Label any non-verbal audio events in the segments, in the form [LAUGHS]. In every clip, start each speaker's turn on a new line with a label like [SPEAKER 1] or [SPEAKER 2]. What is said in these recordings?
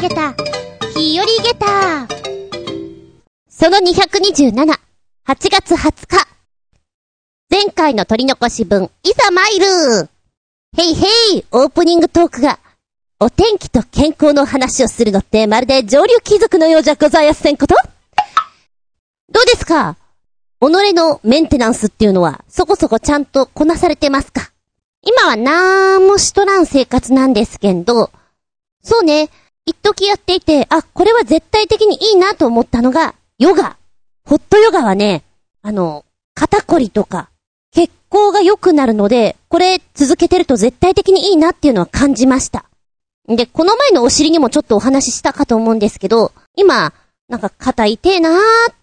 [SPEAKER 1] げた、日和げた。その227、8月20日。前回の取り残し分、いざ参る。ヘイヘイ。オープニングトークが、お天気と健康の話をするのってまるで上流貴族のようじゃございやせんこと。どうですか？己のメンテナンスっていうのは、そこそこちゃんとこなされてますか？今はなんもしとらん生活なんですけど、そうね、一時やっていて、あ、これは絶対的にいいなと思ったのが、ヨガ。ホットヨガはね、あの、肩こりとか、血行が良くなるので、これ続けてると絶対的にいいなっていうのは感じました。で、この前のお尻にもちょっとお話ししたかと思うんですけど、今、なんか肩痛えなーっ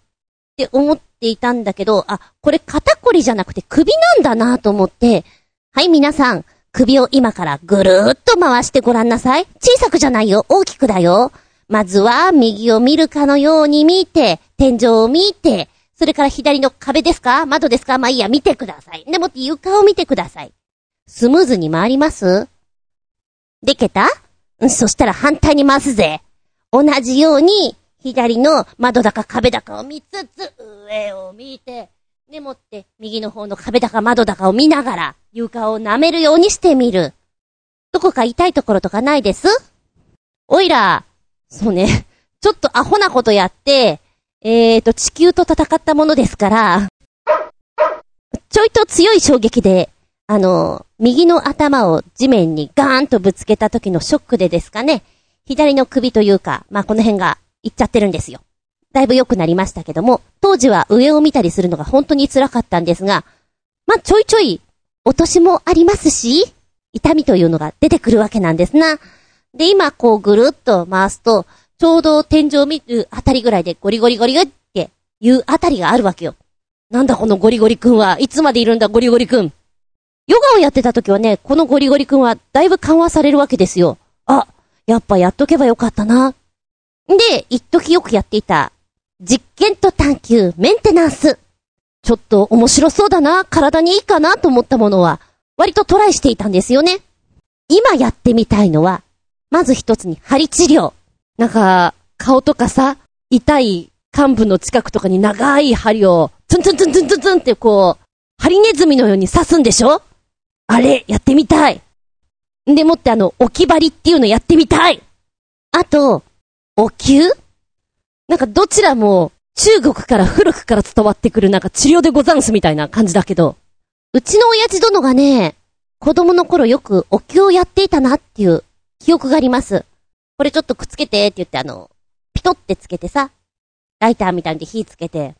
[SPEAKER 1] て思っていたんだけど、あ、これ肩こりじゃなくて首なんだなーと思って、はい皆さん、首を今からぐるーっと回してごらんなさい。小さくじゃないよ、大きくだよ。まずは、右を見るかのように見て、天井を見て、それから左の壁ですか？窓ですか？まあいいや、見てください。でもって床を見てください。スムーズに回ります？でけた？そしたら反対に回すぜ。同じように、左の窓だか壁だかを見つつ、上を見て、でもって右の方の壁だか窓だかを見ながら、床を舐めるようにしてみる。どこか痛いところとかないです？おいら、そうね、ちょっとアホなことやって、えーと、地球と戦ったものですから、ちょいと強い衝撃で、あの、右の頭を地面にガーンとぶつけた時のショックでですかね、左の首というか、まあ、この辺がいっちゃってるんですよ。だいぶ良くなりましたけども、当時は上を見たりするのが本当に辛かったんですが、まあ、ちょいちょい、落としもありますし、痛みというのが出てくるわけなんですな。で、今こうぐるっと回すと、ちょうど天井を見るあたりぐらいでゴリゴリゴリゴリっていうあたりがあるわけよ。なんだこのゴリゴリくんはいつまでいるんだゴリゴリくん。ヨガをやってた時はね、このゴリゴリ君はだいぶ緩和されるわけですよ。あ、やっぱやっとけばよかったな。で、一時よくやっていた、実験と探求、メンテナンス。ちょっと面白そうだな、体にいいかなと思ったものは、割とトライしていたんですよね。今やってみたいのは、まず一つに針治療。なんか、顔とかさ、痛い幹部の近くとかに長い針を、ツンツンツンツンツンツンってこう、ハリネズミのように刺すんでしょ？あれ、やってみたい。でもってあの、置き針っていうのやってみたい。あと、お灸？なんかどちらも中国から古くから伝わってくるなんか治療でござんすみたいな感じだけど、うちの親父殿がね、子供の頃よくお灸をやっていたなっていう記憶があります。これちょっとくっつけてって言ってあの、ピトってつけてさ、ライターみたいに火つけて、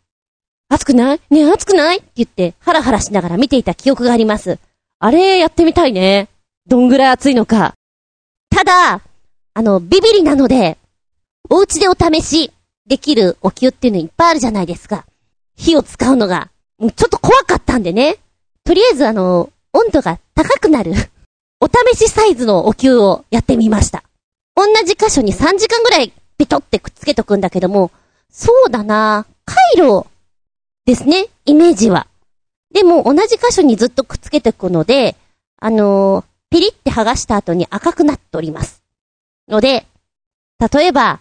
[SPEAKER 1] 熱くない？ねえ熱くない？って言ってハラハラしながら見ていた記憶があります。あれやってみたいね。どんぐらい熱いのか。ただ、あの、ビビリなので、お家でお試しできるお灸っていうのいっぱいあるじゃないですか。火を使うのが、ちょっと怖かったんでね。とりあえずあの、温度が高くなるお試しサイズのお灸をやってみました。同じ箇所に3時間ぐらいピトってくっつけとくんだけども、そうだな回路ですね、イメージは。でも同じ箇所にずっとくっつけていくので、あのー、ピリって剥がした後に赤くなっております。ので、例えば、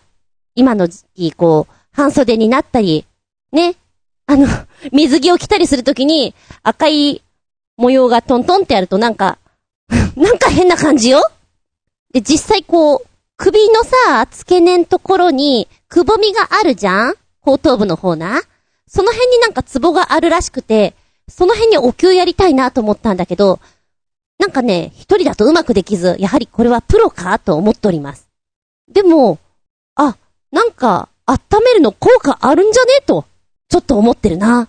[SPEAKER 1] 今の時期、こう、半袖になったり、ね、あの、[LAUGHS] 水着を着たりするときに、赤い模様がトントンってやるとなんか、[LAUGHS] なんか変な感じよで、実際こう、首のさ、付け根のところに、くぼみがあるじゃん？後頭部の方な。その辺になんかツボがあるらしくて、その辺にお灸やりたいなと思ったんだけど、なんかね、一人だとうまくできず、やはりこれはプロかと思っております。でも、あ、なんか、温めるの効果あるんじゃね？と、ちょっと思ってるな。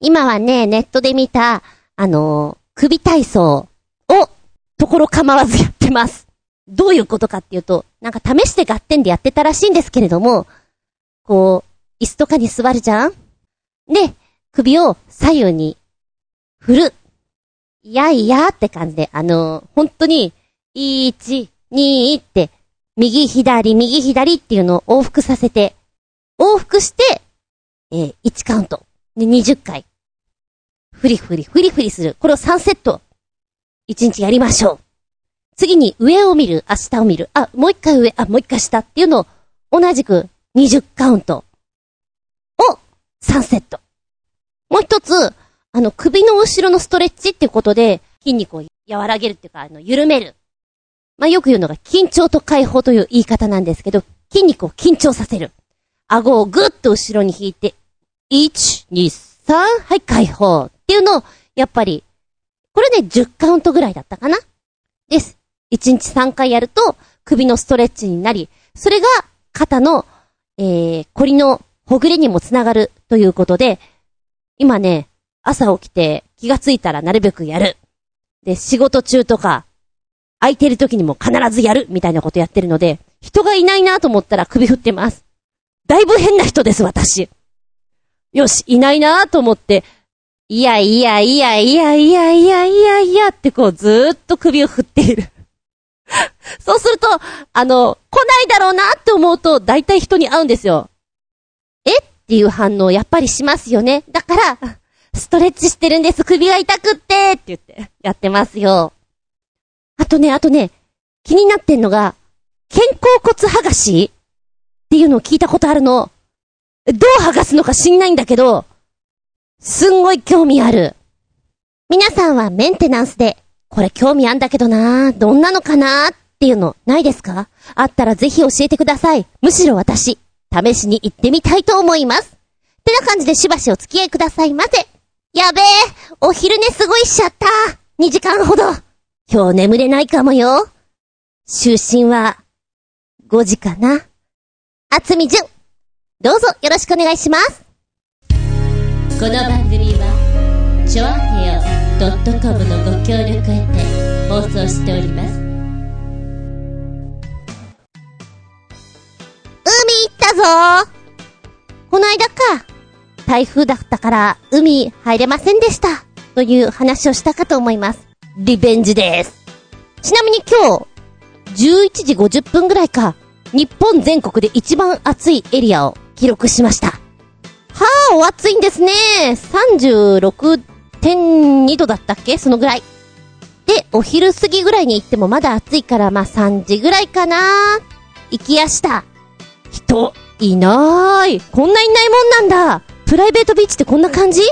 [SPEAKER 1] 今はね、ネットで見た、あのー、首体操を、ところ構わずやってます。どういうことかっていうと、なんか試して合点でやってたらしいんですけれども、こう、椅子とかに座るじゃん？で、首を左右に振る。いやいやって感じで、あのー、本当に、1、2って、右左、右左っていうのを往復させて、往復して、えー、1カウント。で、20回。フリフリ、フリフリする。これを3セット。1日やりましょう。次に上を見る、あ、下を見る、あ、もう一回上、あ、もう一回下っていうのを、同じく20カウントを3セット。もう一つ、あの、首の後ろのストレッチっていうことで、筋肉を和らげるっていうか、あの、緩める。まあ、よく言うのが、緊張と解放という言い方なんですけど、筋肉を緊張させる。顎をぐっと後ろに引いて、1、2、3、はい、解放。っていうのを、やっぱり、これね、10カウントぐらいだったかな？です。1日3回やると、首のストレッチになり、それが、肩の、えー、凝りのほぐれにもつながるということで、今ね、朝起きて気がついたらなるべくやる。で、仕事中とか、空いてる時にも必ずやるみたいなことやってるので、人がいないなと思ったら首振ってます。だいぶ変な人です、私。よし、いないなと思って、いやいやいやいやいやいやいやいやってこうずーっと首を振っている。そうすると、あの、来ないだろうなって思うと、大体人に会うんですよ。えっていう反応やっぱりしますよね。だから、ストレッチしてるんです。首が痛くってって言ってやってますよ。あとね、あとね、気になってんのが、肩甲骨剥がしっていうのを聞いたことあるの。どう剥がすのか知んないんだけど、すんごい興味ある。皆さんはメンテナンスで、これ興味あんだけどなどんなのかなっていうのないですか？あったらぜひ教えてください。むしろ私、試しに行ってみたいと思います。ってな感じでしばしお付き合いくださいませ。やべえ、お昼寝すごいしちゃった。2時間ほど。今日眠れないかもよ。就寝は、5時かな。あつみじゅん。どうぞよろしくお願いします。
[SPEAKER 2] この番組は、ちょあへよ .com のご協力へて放送しております。
[SPEAKER 1] 海行ったぞこの間か。台風だったから海入れませんでした。という話をしたかと思います。リベンジです。ちなみに今日、11時50分ぐらいか、日本全国で一番暑いエリアを記録しました。はあ、お暑いんですね。36.2度だったっけ？そのぐらい。で、お昼過ぎぐらいに行ってもまだ暑いから、まあ3時ぐらいかな。行きやした。人、いない。こんないないもんなんだ。プライベートビーチってこんな感じ？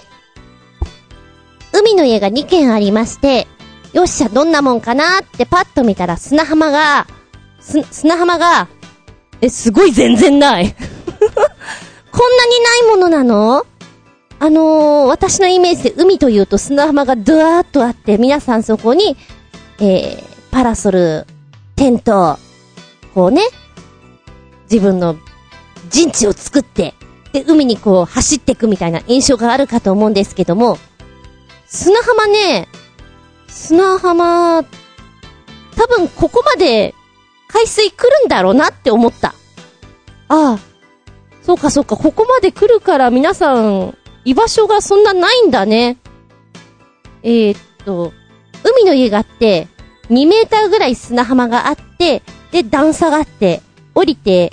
[SPEAKER 1] 海の家が2軒ありまして、よっしゃ、どんなもんかなってパッと見たら砂浜が、す、砂浜が、え、すごい全然ない。[LAUGHS] こんなにないものなの？あのー、私のイメージで海というと砂浜がドワーっとあって、皆さんそこに、えー、パラソル、テント、こうね、自分の陣地を作って、で、海にこう走っていくみたいな印象があるかと思うんですけども、砂浜ね、砂浜、多分ここまで海水来るんだろうなって思った。ああ、そうかそうか、ここまで来るから皆さん、居場所がそんなないんだね。えー、っと、海の家があって、2メーターぐらい砂浜があって、で、段差があって、降りて、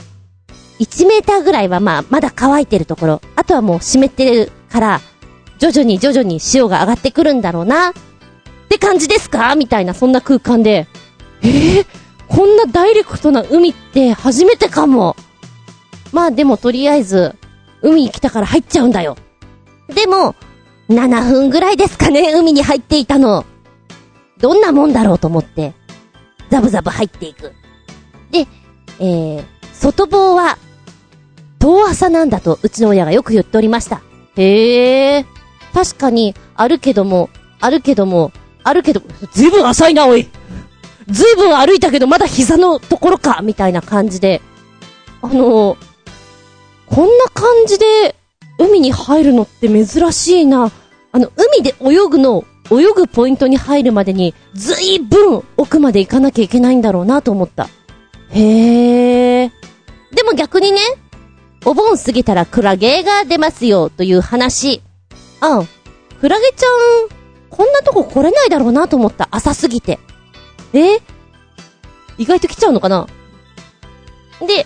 [SPEAKER 1] 1メーターぐらいはまあ、まだ乾いてるところ。あとはもう湿ってるから、徐々に徐々に潮が上がってくるんだろうな。って感じですか？みたいな、そんな空間で。えー、こんなダイレクトな海って初めてかも。まあでもとりあえず、海来たから入っちゃうんだよ。でも、7分ぐらいですかね、海に入っていたの。どんなもんだろうと思って、ザブザブ入っていく。で、えー、外房は、遠浅なんだと、うちの親がよく言っておりました。へえ。確かに、あるけども、あるけども、あるけど、ずいぶん浅いな、おい。ずいぶん歩いたけど、まだ膝のところか、みたいな感じで。あのこんな感じで、海に入るのって珍しいな。あの、海で泳ぐの、泳ぐポイントに入るまでに、ずいぶん奥まで行かなきゃいけないんだろうなと思った。へえ。でも逆にね、お盆過ぎたらクラゲが出ますよという話。あ、クラゲちゃん、こんなとこ来れないだろうなと思った。浅すぎて。え？意外と来ちゃうのかな？で、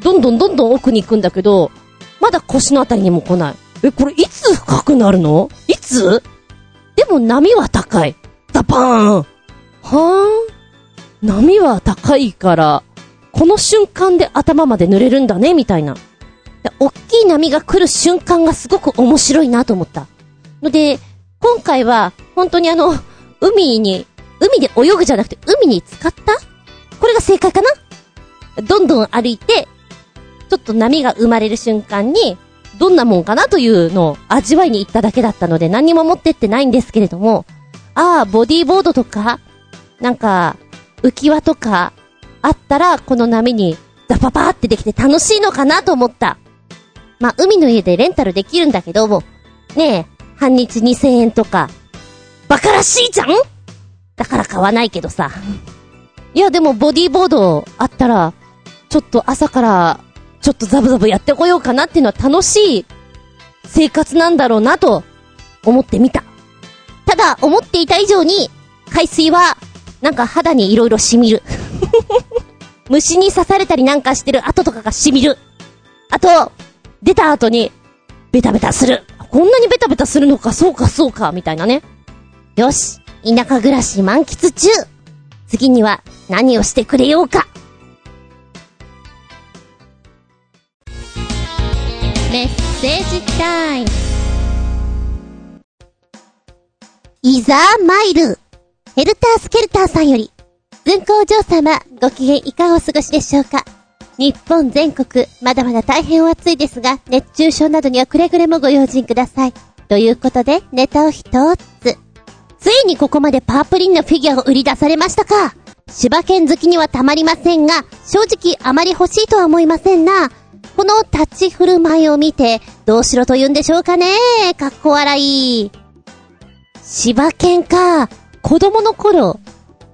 [SPEAKER 1] どんどんどんどん奥に行くんだけど、まだ腰のあたりにも来ない。え、これいつ深くなるの？いつ？でも波は高い。ダパーンはーん。波は高いから、この瞬間で頭まで濡れるんだね、みたいな。大きい波が来る瞬間がすごく面白いなと思った。ので、今回は、本当にあの、海に、海で泳ぐじゃなくて、海に浸かった？これが正解かな？どんどん歩いて、ちょっと波が生まれる瞬間に、どんなもんかなというのを味わいに行っただけだったので何も持ってってないんですけれども、ああ、ボディーボードとか、なんか、浮き輪とか、あったら、この波に、ザパパーってできて楽しいのかなと思った。まあ、海の家でレンタルできるんだけども、ねえ、半日2000円とか、バカらしいじゃん？だから買わないけどさ。いや、でもボディーボードあったら、ちょっと朝から、ちょっとザブザブやってこようかなっていうのは楽しい生活なんだろうなと思ってみた。ただ、思っていた以上に、海水は、なんか肌に色々染みる。[LAUGHS] 虫に刺されたりなんかしてる跡とかが染みる。あと、出た後に、ベタベタする。こんなにベタベタするのか、そうか、そうか、みたいなね。よし、田舎暮らし満喫中。次には何をしてくれようか。
[SPEAKER 2] メッセージタイム。
[SPEAKER 1] いざマイル。ヘルタースケルターさんより、文皇嬢様、ご機嫌いかがお過ごしでしょうか？日本全国、まだまだ大変お暑いですが、熱中症などにはくれぐれもご用心ください。ということで、ネタを一つ。ついにここまでパープリンのフィギュアを売り出されましたか柴犬好きにはたまりませんが、正直あまり欲しいとは思いませんな。この立ち振る舞いを見て、どうしろと言うんでしょうかねかっこ笑い。柴犬か。子供の頃、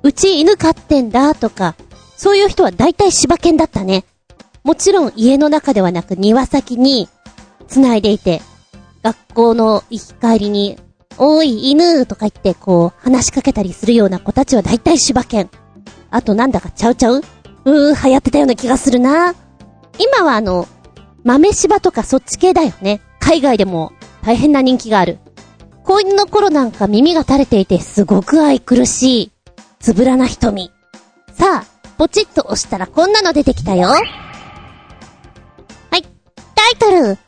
[SPEAKER 1] うち犬飼ってんだとか、そういう人は大体柴犬だったね。もちろん家の中ではなく庭先に繋いでいて、学校の行き帰りに、おい犬とか言ってこう話しかけたりするような子たちは大体柴犬。あとなんだかちゃうちゃう？うー、流行ってたような気がするな。今はあの、豆柴とかそっち系だよね。海外でも大変な人気がある。子犬の頃なんか耳が垂れていてすごく愛くるしい。つぶらな瞳。さあ、ポチッと押したらこんなの出てきたよ。タイトル。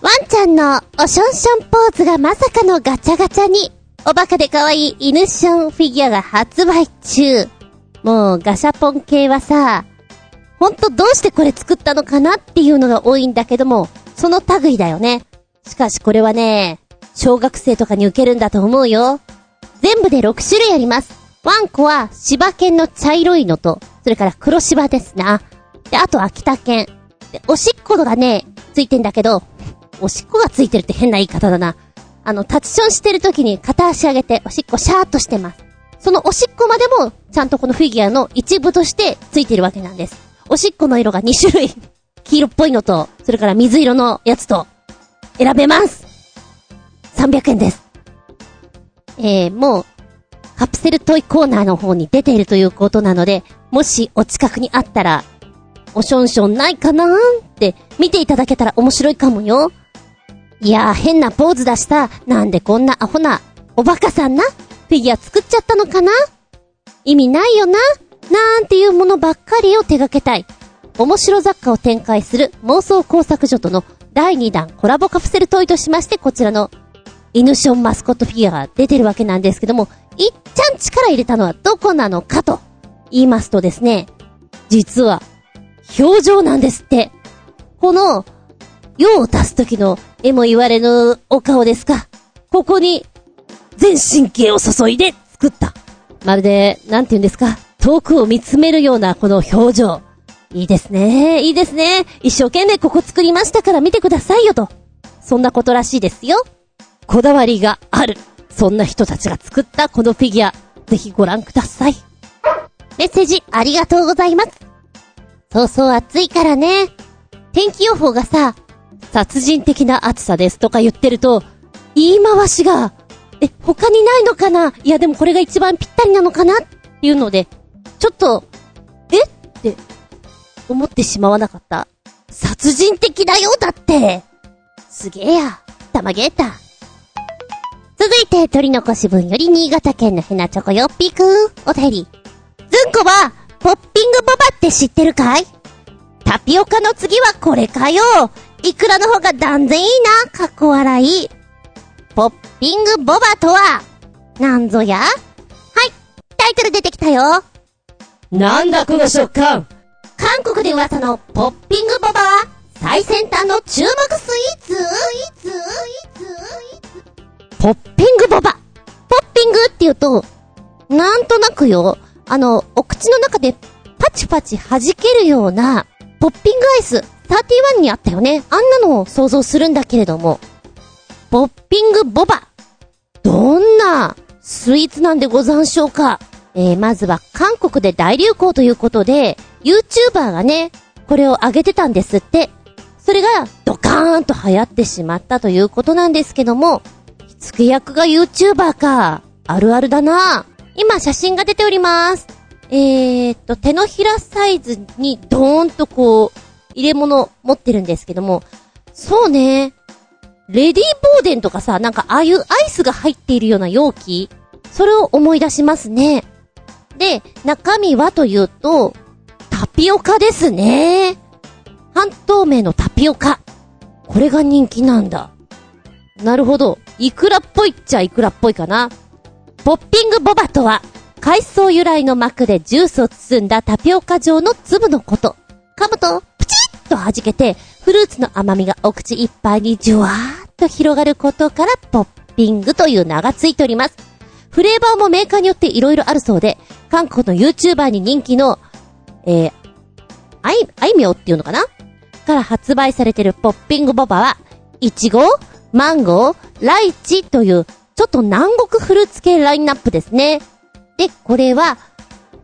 [SPEAKER 1] ワンちゃんのおしょんしょんポーズがまさかのガチャガチャに、おバカで可愛い犬ションフィギュアが発売中。もうガシャポン系はさ、ほんとどうしてこれ作ったのかなっていうのが多いんだけども、その類だよね。しかしこれはね、小学生とかに受けるんだと思うよ。全部で6種類あります。ワンコは柴犬の茶色いのと、それから黒柴ですな。で、あと秋田犬。で、おしっこがね、ついてんだけど、おしっこがついてるって変な言い方だな。あの、タッチションしてる時に片足上げておしっこシャーっとしてます。そのおしっこまでも、ちゃんとこのフィギュアの一部としてついてるわけなんです。おしっこの色が2種類。[LAUGHS] 黄色っぽいのと、それから水色のやつと、選べます。300円です。えー、もう、カプセルトイコーナーの方に出ているということなので、もしお近くにあったら、おしょんしょんないかなーって見ていただけたら面白いかもよ。いやー変なポーズ出した。なんでこんなアホな、おバカさんな、フィギュア作っちゃったのかな？意味ないよな。なんていうものばっかりを手掛けたい。面白雑貨を展開する妄想工作所との第2弾コラボカプセルトイとしまして、こちらの犬ションマスコットフィギュアが出てるわけなんですけども、いっちゃん力入れたのはどこなのかと言いますとですね、実は、表情なんですって。この、用を足す時の絵も言われぬお顔ですか。ここに、全神経を注いで作った。まるで、なんて言うんですか、遠くを見つめるようなこの表情。いいですね、いいですね。一生懸命ここ作りましたから見てくださいよと。そんなことらしいですよ。こだわりがある。そんな人たちが作ったこのフィギュア、ぜひご覧ください。メッセージありがとうございます。そうそう暑いからね。天気予報がさ、殺人的な暑さですとか言ってると、言い回しが、え、他にないのかな？いやでもこれが一番ぴったりなのかな？っていうので、ちょっと、え？って、思ってしまわなかった。殺人的だよだってすげえや。たまげーた。続いて、取り残し分より新潟県のヘナチョコよっぴーくん。お便り。ずんこは、ポッピングボバって知ってるかい？タピオカの次はこれかよ。いくらの方が断然いいな、かっこ笑い。ポッピングボバとは、なんぞや？はい、タイトル出てきたよ。
[SPEAKER 2] なんだこの食感？
[SPEAKER 1] 韓国で噂のポッピングボバは、最先端の注目スイーツ。ポッピングボバ。ポッピングって言うと、なんとなくよ、あの、お口の中でパチパチ弾けるような、ポッピングアイス、31にあったよね。あんなのを想像するんだけれども、ポッピングボバ。どんなスイーツなんでござんしょうかえー、まずは韓国で大流行ということで、YouTuber がね、これを上げてたんですって。それがドカーンと流行ってしまったということなんですけども、火付け役が YouTuber か。あるあるだな。今写真が出ております。えーっと、手のひらサイズにドーンとこう、入れ物持ってるんですけども、そうね。レディーボーデンとかさ、なんかああいうアイスが入っているような容器？それを思い出しますね。で、中身はというと、タピオカですね。半透明のタピオカ。これが人気なんだ。なるほど。イクラっぽいっちゃイクラっぽいかな。ポッピングボバとは、海藻由来の膜でジュースを包んだタピオカ状の粒のこと。噛むと、プチッと弾けて、フルーツの甘みがお口いっぱいにじゅわーっと広がることから、ポッピングという名がついております。フレーバーもメーカーによって色々あるそうで、韓国の YouTuber に人気の、えー、あい、あいみょうっていうのかな？から発売されてるポッピングボバは、いちご、マンゴー、ライチという、ちょっと南国フルーツ系ラインナップですね。で、これは、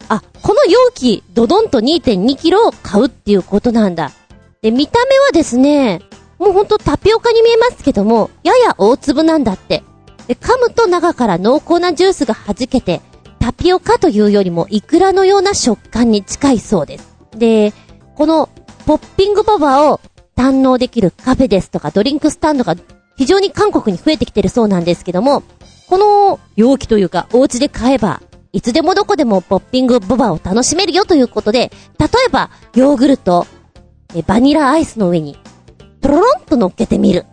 [SPEAKER 1] あ、この容器、ドドンと2.2キロを買うっていうことなんだ。で、見た目はですね、もうほんとタピオカに見えますけども、やや大粒なんだって。で、噛むと中から濃厚なジュースが弾けて、タピオカというよりもイクラのような食感に近いそうです。で、このポッピングボバを堪能できるカフェですとかドリンクスタンドが非常に韓国に増えてきてるそうなんですけども、この容器というかお家で買えば、いつでもどこでもポッピングボバを楽しめるよということで、例えばヨーグルト、えバニラアイスの上に、トロロンと乗っけてみる。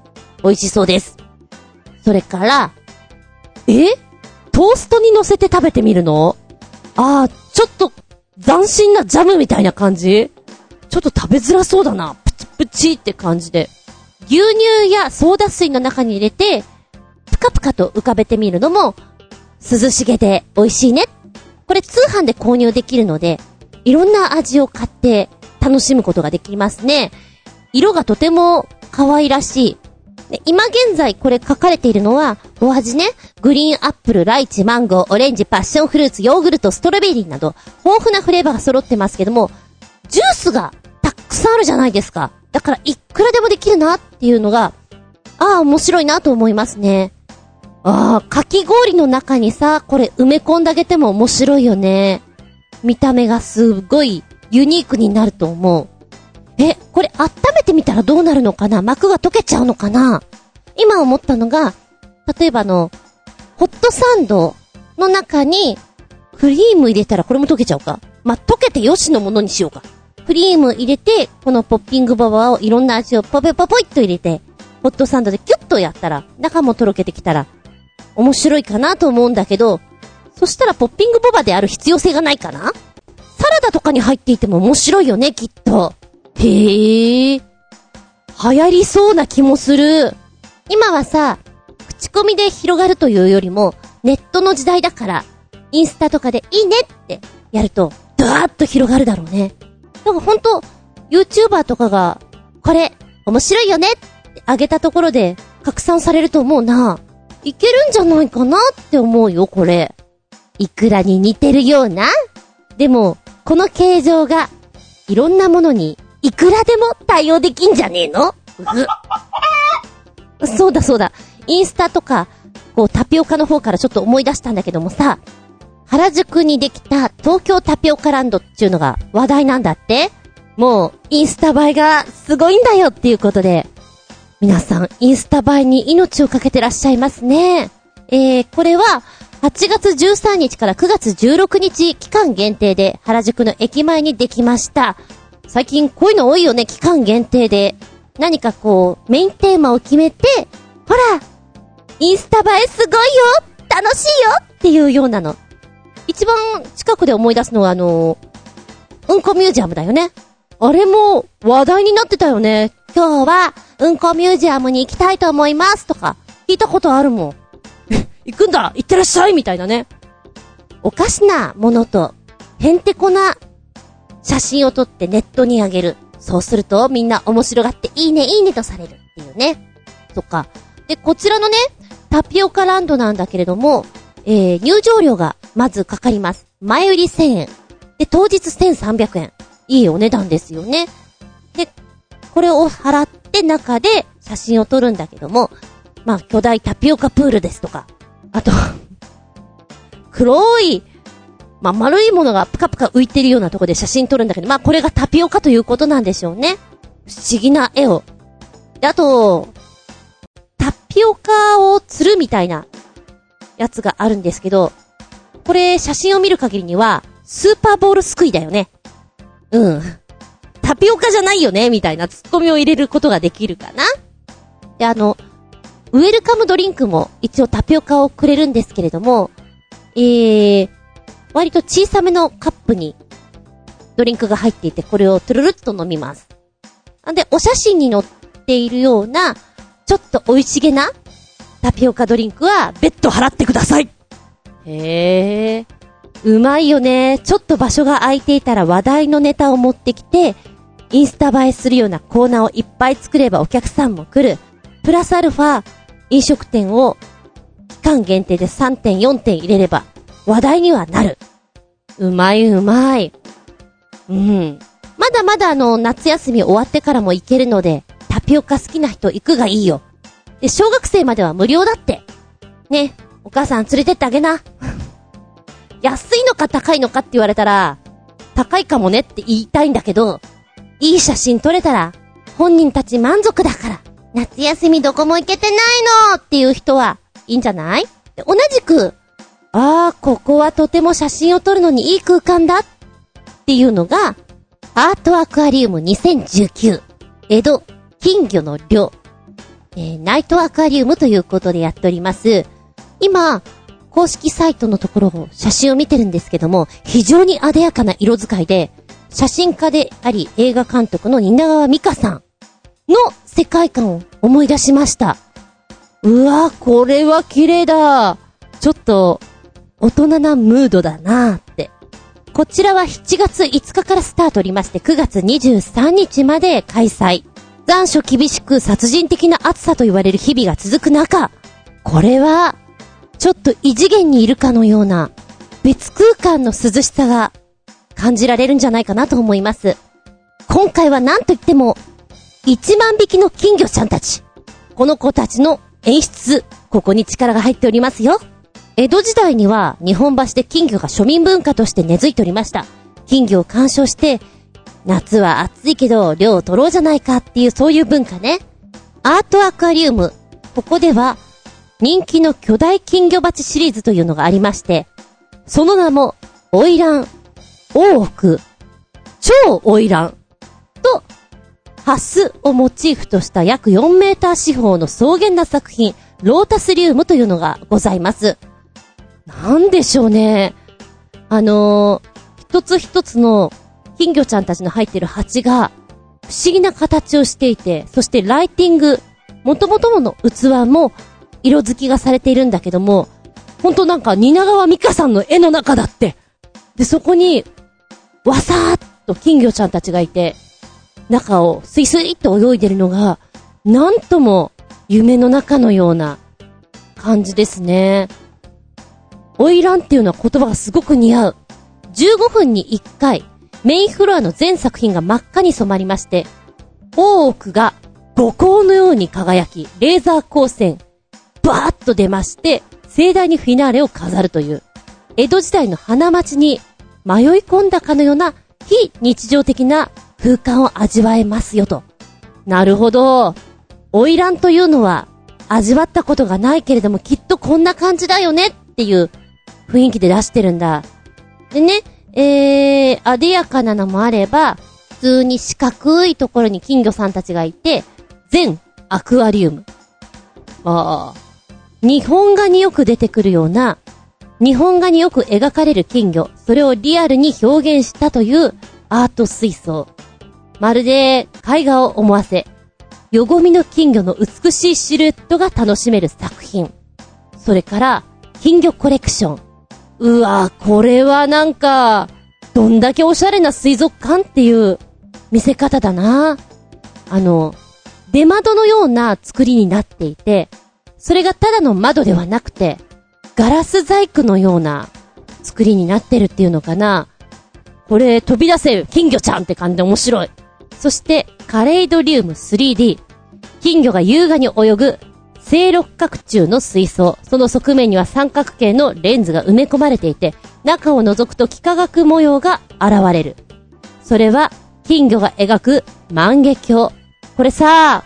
[SPEAKER 1] 美味しそうです。それから、え？トーストに乗せて食べてみるの？ああ、ちょっと斬新なジャムみたいな感じ？ちょっと食べづらそうだな。プチプチって感じで。牛乳やソーダ水の中に入れて、ぷかぷかと浮かべてみるのも、涼しげで美味しいね。これ通販で購入できるので、いろんな味を買って楽しむことができますね。色がとても可愛らしい。で今現在これ書かれているのは、お味ね、グリーンアップル、ライチ、マンゴー、オレンジ、パッションフルーツ、ヨーグルト、ストロベリーなど、豊富なフレーバーが揃ってますけども、ジュースがたくさんあるじゃないですか。だから、いくらでもできるなっていうのが、ああ、面白いなと思いますね。ああ、かき氷の中にさ、これ埋め込んであげても面白いよね。見た目がすっごいユニークになると思う。え、これ温めてみたらどうなるのかな？膜が溶けちゃうのかな？今思ったのが、例えばの、ホットサンドの中に、クリーム入れたらこれも溶けちゃうかま、溶けてよしのものにしようか。クリーム入れて、このポッピングババをいろんな味をポペポポイっと入れて、ホットサンドでキュッとやったら、中もとろけてきたら、面白いかなと思うんだけど、そしたらポッピングボバである必要性がないかな？サラダとかに入っていても面白いよね、きっと。へえ。流行りそうな気もする。今はさ、口コミで広がるというよりも、ネットの時代だから、インスタとかでいいねってやると、ドワーッと広がるだろうね。だかほんと、YouTuber とかが、これ、面白いよねってあげたところで、拡散されると思うな。いけるんじゃないかなって思うよ、これ。いくらに似てるようなでも、この形状が、いろんなものにいくらでも対応できんじゃねえの？うそうだそうだ。インスタとか、こうタピオカの方からちょっと思い出したんだけどもさ、原宿にできた東京タピオカランドっていうのが話題なんだってもう、インスタ映えがすごいんだよっていうことで、皆さん、インスタ映えに命をかけてらっしゃいますね。えー、これは、8月13日から9月16日期間限定で原宿の駅前にできました。最近こういうの多いよね、期間限定で。何かこう、メインテーマを決めて、ほらインスタ映えすごいよ楽しいよっていうようなの。一番近くで思い出すのはあの、うんこミュージアムだよね。あれも話題になってたよね。今日は、うんこミュージアムに行きたいと思いますとか、聞いたことあるもん。行くんだ行ってらっしゃいみたいなね。おかしなものと、へんてこな写真を撮ってネットに上げる。そうするとみんな面白がっていいねいいねとされるっていうね。そっか。で、こちらのね、タピオカランドなんだけれども、えー、入場料がまずかかります。前売り1000円。で、当日1300円。いいお値段ですよね。で、これを払って中で写真を撮るんだけども、まあ、巨大タピオカプールですとか、あと、[LAUGHS] 黒い、まあ、丸いものがプカプカ浮いてるようなとこで写真撮るんだけど、まあ、これがタピオカということなんでしょうね。不思議な絵を。で、あと、タピオカを釣るみたいなやつがあるんですけど、これ写真を見る限りには、スーパーボールすくいだよね。うん。タピオカじゃないよねみたいなツッコミを入れることができるかなで、あの、ウェルカムドリンクも一応タピオカをくれるんですけれども、えー、割と小さめのカップにドリンクが入っていて、これをトゥルルッと飲みます。んで、お写真に載っているような、ちょっと美味しげなタピオカドリンクは別途払ってくださいへえ。うまいよね。ちょっと場所が空いていたら話題のネタを持ってきて、インスタ映えするようなコーナーをいっぱい作ればお客さんも来る。プラスアルファ、飲食店を期間限定で3点4点入れれば話題にはなる。うまいうまい。うん。まだまだあの、夏休み終わってからも行けるので、タピオカ好きな人行くがいいよ。で、小学生までは無料だって。ね、お母さん連れてってあげな。[LAUGHS] 安いのか高いのかって言われたら、高いかもねって言いたいんだけど、いい写真撮れたら、本人たち満足だから、夏休みどこも行けてないのっていう人は、いいんじゃないで同じく、ああ、ここはとても写真を撮るのにいい空間だっていうのが、アートアクアリウム2019、江戸、金魚の漁、えー、ナイトアクアリウムということでやっております。今、公式サイトのところを写真を見てるんですけども、非常に艶やかな色使いで、写真家であり映画監督の蜷川美香さんの世界観を思い出しました。うわ、これは綺麗だ。ちょっと、大人なムードだなーって。こちらは7月5日からスタートおりまして、9月23日まで開催。残暑厳しく殺人的な暑さと言われる日々が続く中、これは、ちょっと異次元にいるかのような、別空間の涼しさが感じられるんじゃないかなと思います。今回は何と言っても、1万匹の金魚ちゃんたち。この子たちの演出、ここに力が入っておりますよ。江戸時代には日本橋で金魚が庶民文化として根付いておりました。金魚を鑑賞して、夏は暑いけど量を取ろうじゃないかっていうそういう文化ね。アートアクアリウム。ここでは人気の巨大金魚鉢シリーズというのがありまして、その名も、オイラン、大奥、超オイランと、ハスをモチーフとした約4メーター四方の草原な作品、ロータスリウムというのがございます。なんでしょうね。あのー、一つ一つの金魚ちゃんたちの入ってる鉢が、不思議な形をしていて、そしてライティング、元々の器も、色付きがされているんだけども、ほんとなんか、蜷川美香さんの絵の中だって。で、そこに、わさーっと金魚ちゃんたちがいて、中をスイスイっと泳いでるのが、なんとも夢の中のような感じですね。オイランっていうのは言葉がすごく似合う。15分に1回、メインフロアの全作品が真っ赤に染まりまして、大奥が五光のように輝き、レーザー光線、バーッと出まして、盛大にフィナーレを飾るという、江戸時代の花街に迷い込んだかのような非日常的な空間を味わえますよと。なるほど。花魁というのは味わったことがないけれどもきっとこんな感じだよねっていう雰囲気で出してるんだ。でね、えー、あでやかなのもあれば、普通に四角いところに金魚さんたちがいて、全アクアリウム。ああ。日本画によく出てくるような、日本画によく描かれる金魚、それをリアルに表現したというアート水槽。まるで絵画を思わせ、よごみの金魚の美しいシルエットが楽しめる作品。それから、金魚コレクション。うわこれはなんか、どんだけおしゃれな水族館っていう見せ方だな。あの、出窓のような作りになっていて、それがただの窓ではなくて、ガラス細工のような作りになってるっていうのかな。これ飛び出せ金魚ちゃんって感じで面白い。そして、カレイドリウム 3D。金魚が優雅に泳ぐ正六角柱の水槽。その側面には三角形のレンズが埋め込まれていて、中を覗くと幾何学模様が現れる。それは、金魚が描く万華鏡。これさ、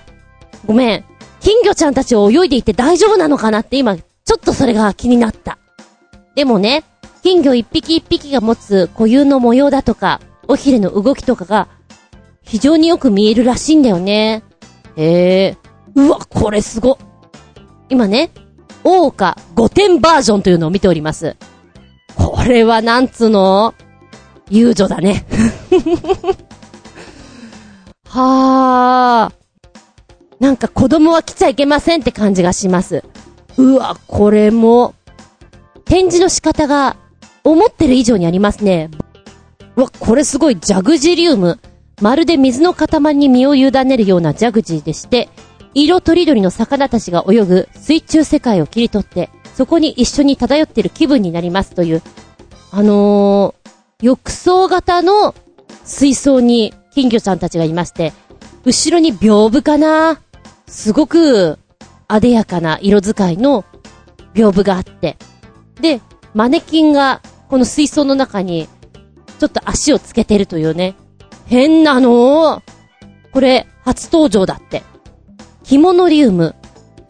[SPEAKER 1] ごめん。金魚ちゃんたちを泳いでいて大丈夫なのかなって今、ちょっとそれが気になった。でもね、金魚一匹一匹が持つ固有の模様だとか、おひれの動きとかが、非常によく見えるらしいんだよね。へえ。うわ、これすご。今ね、大岡5点バージョンというのを見ております。これはなんつうの？遊女だね。[LAUGHS] はあ。なんか子供は来ちゃいけませんって感じがします。うわ、これも、展示の仕方が思ってる以上にありますね。うわ、これすごい、ジャグジリウム。まるで水の塊に身を委ねるようなジャグジーでして、色とりどりの魚たちが泳ぐ水中世界を切り取って、そこに一緒に漂っている気分になりますという、あのー、浴槽型の水槽に金魚ちゃんたちがいまして、後ろに屏風かなすごく、あでやかな色使いの屏風があって、で、マネキンが、この水槽の中に、ちょっと足をつけてるというね。変なのこれ、初登場だって。キモノリウム。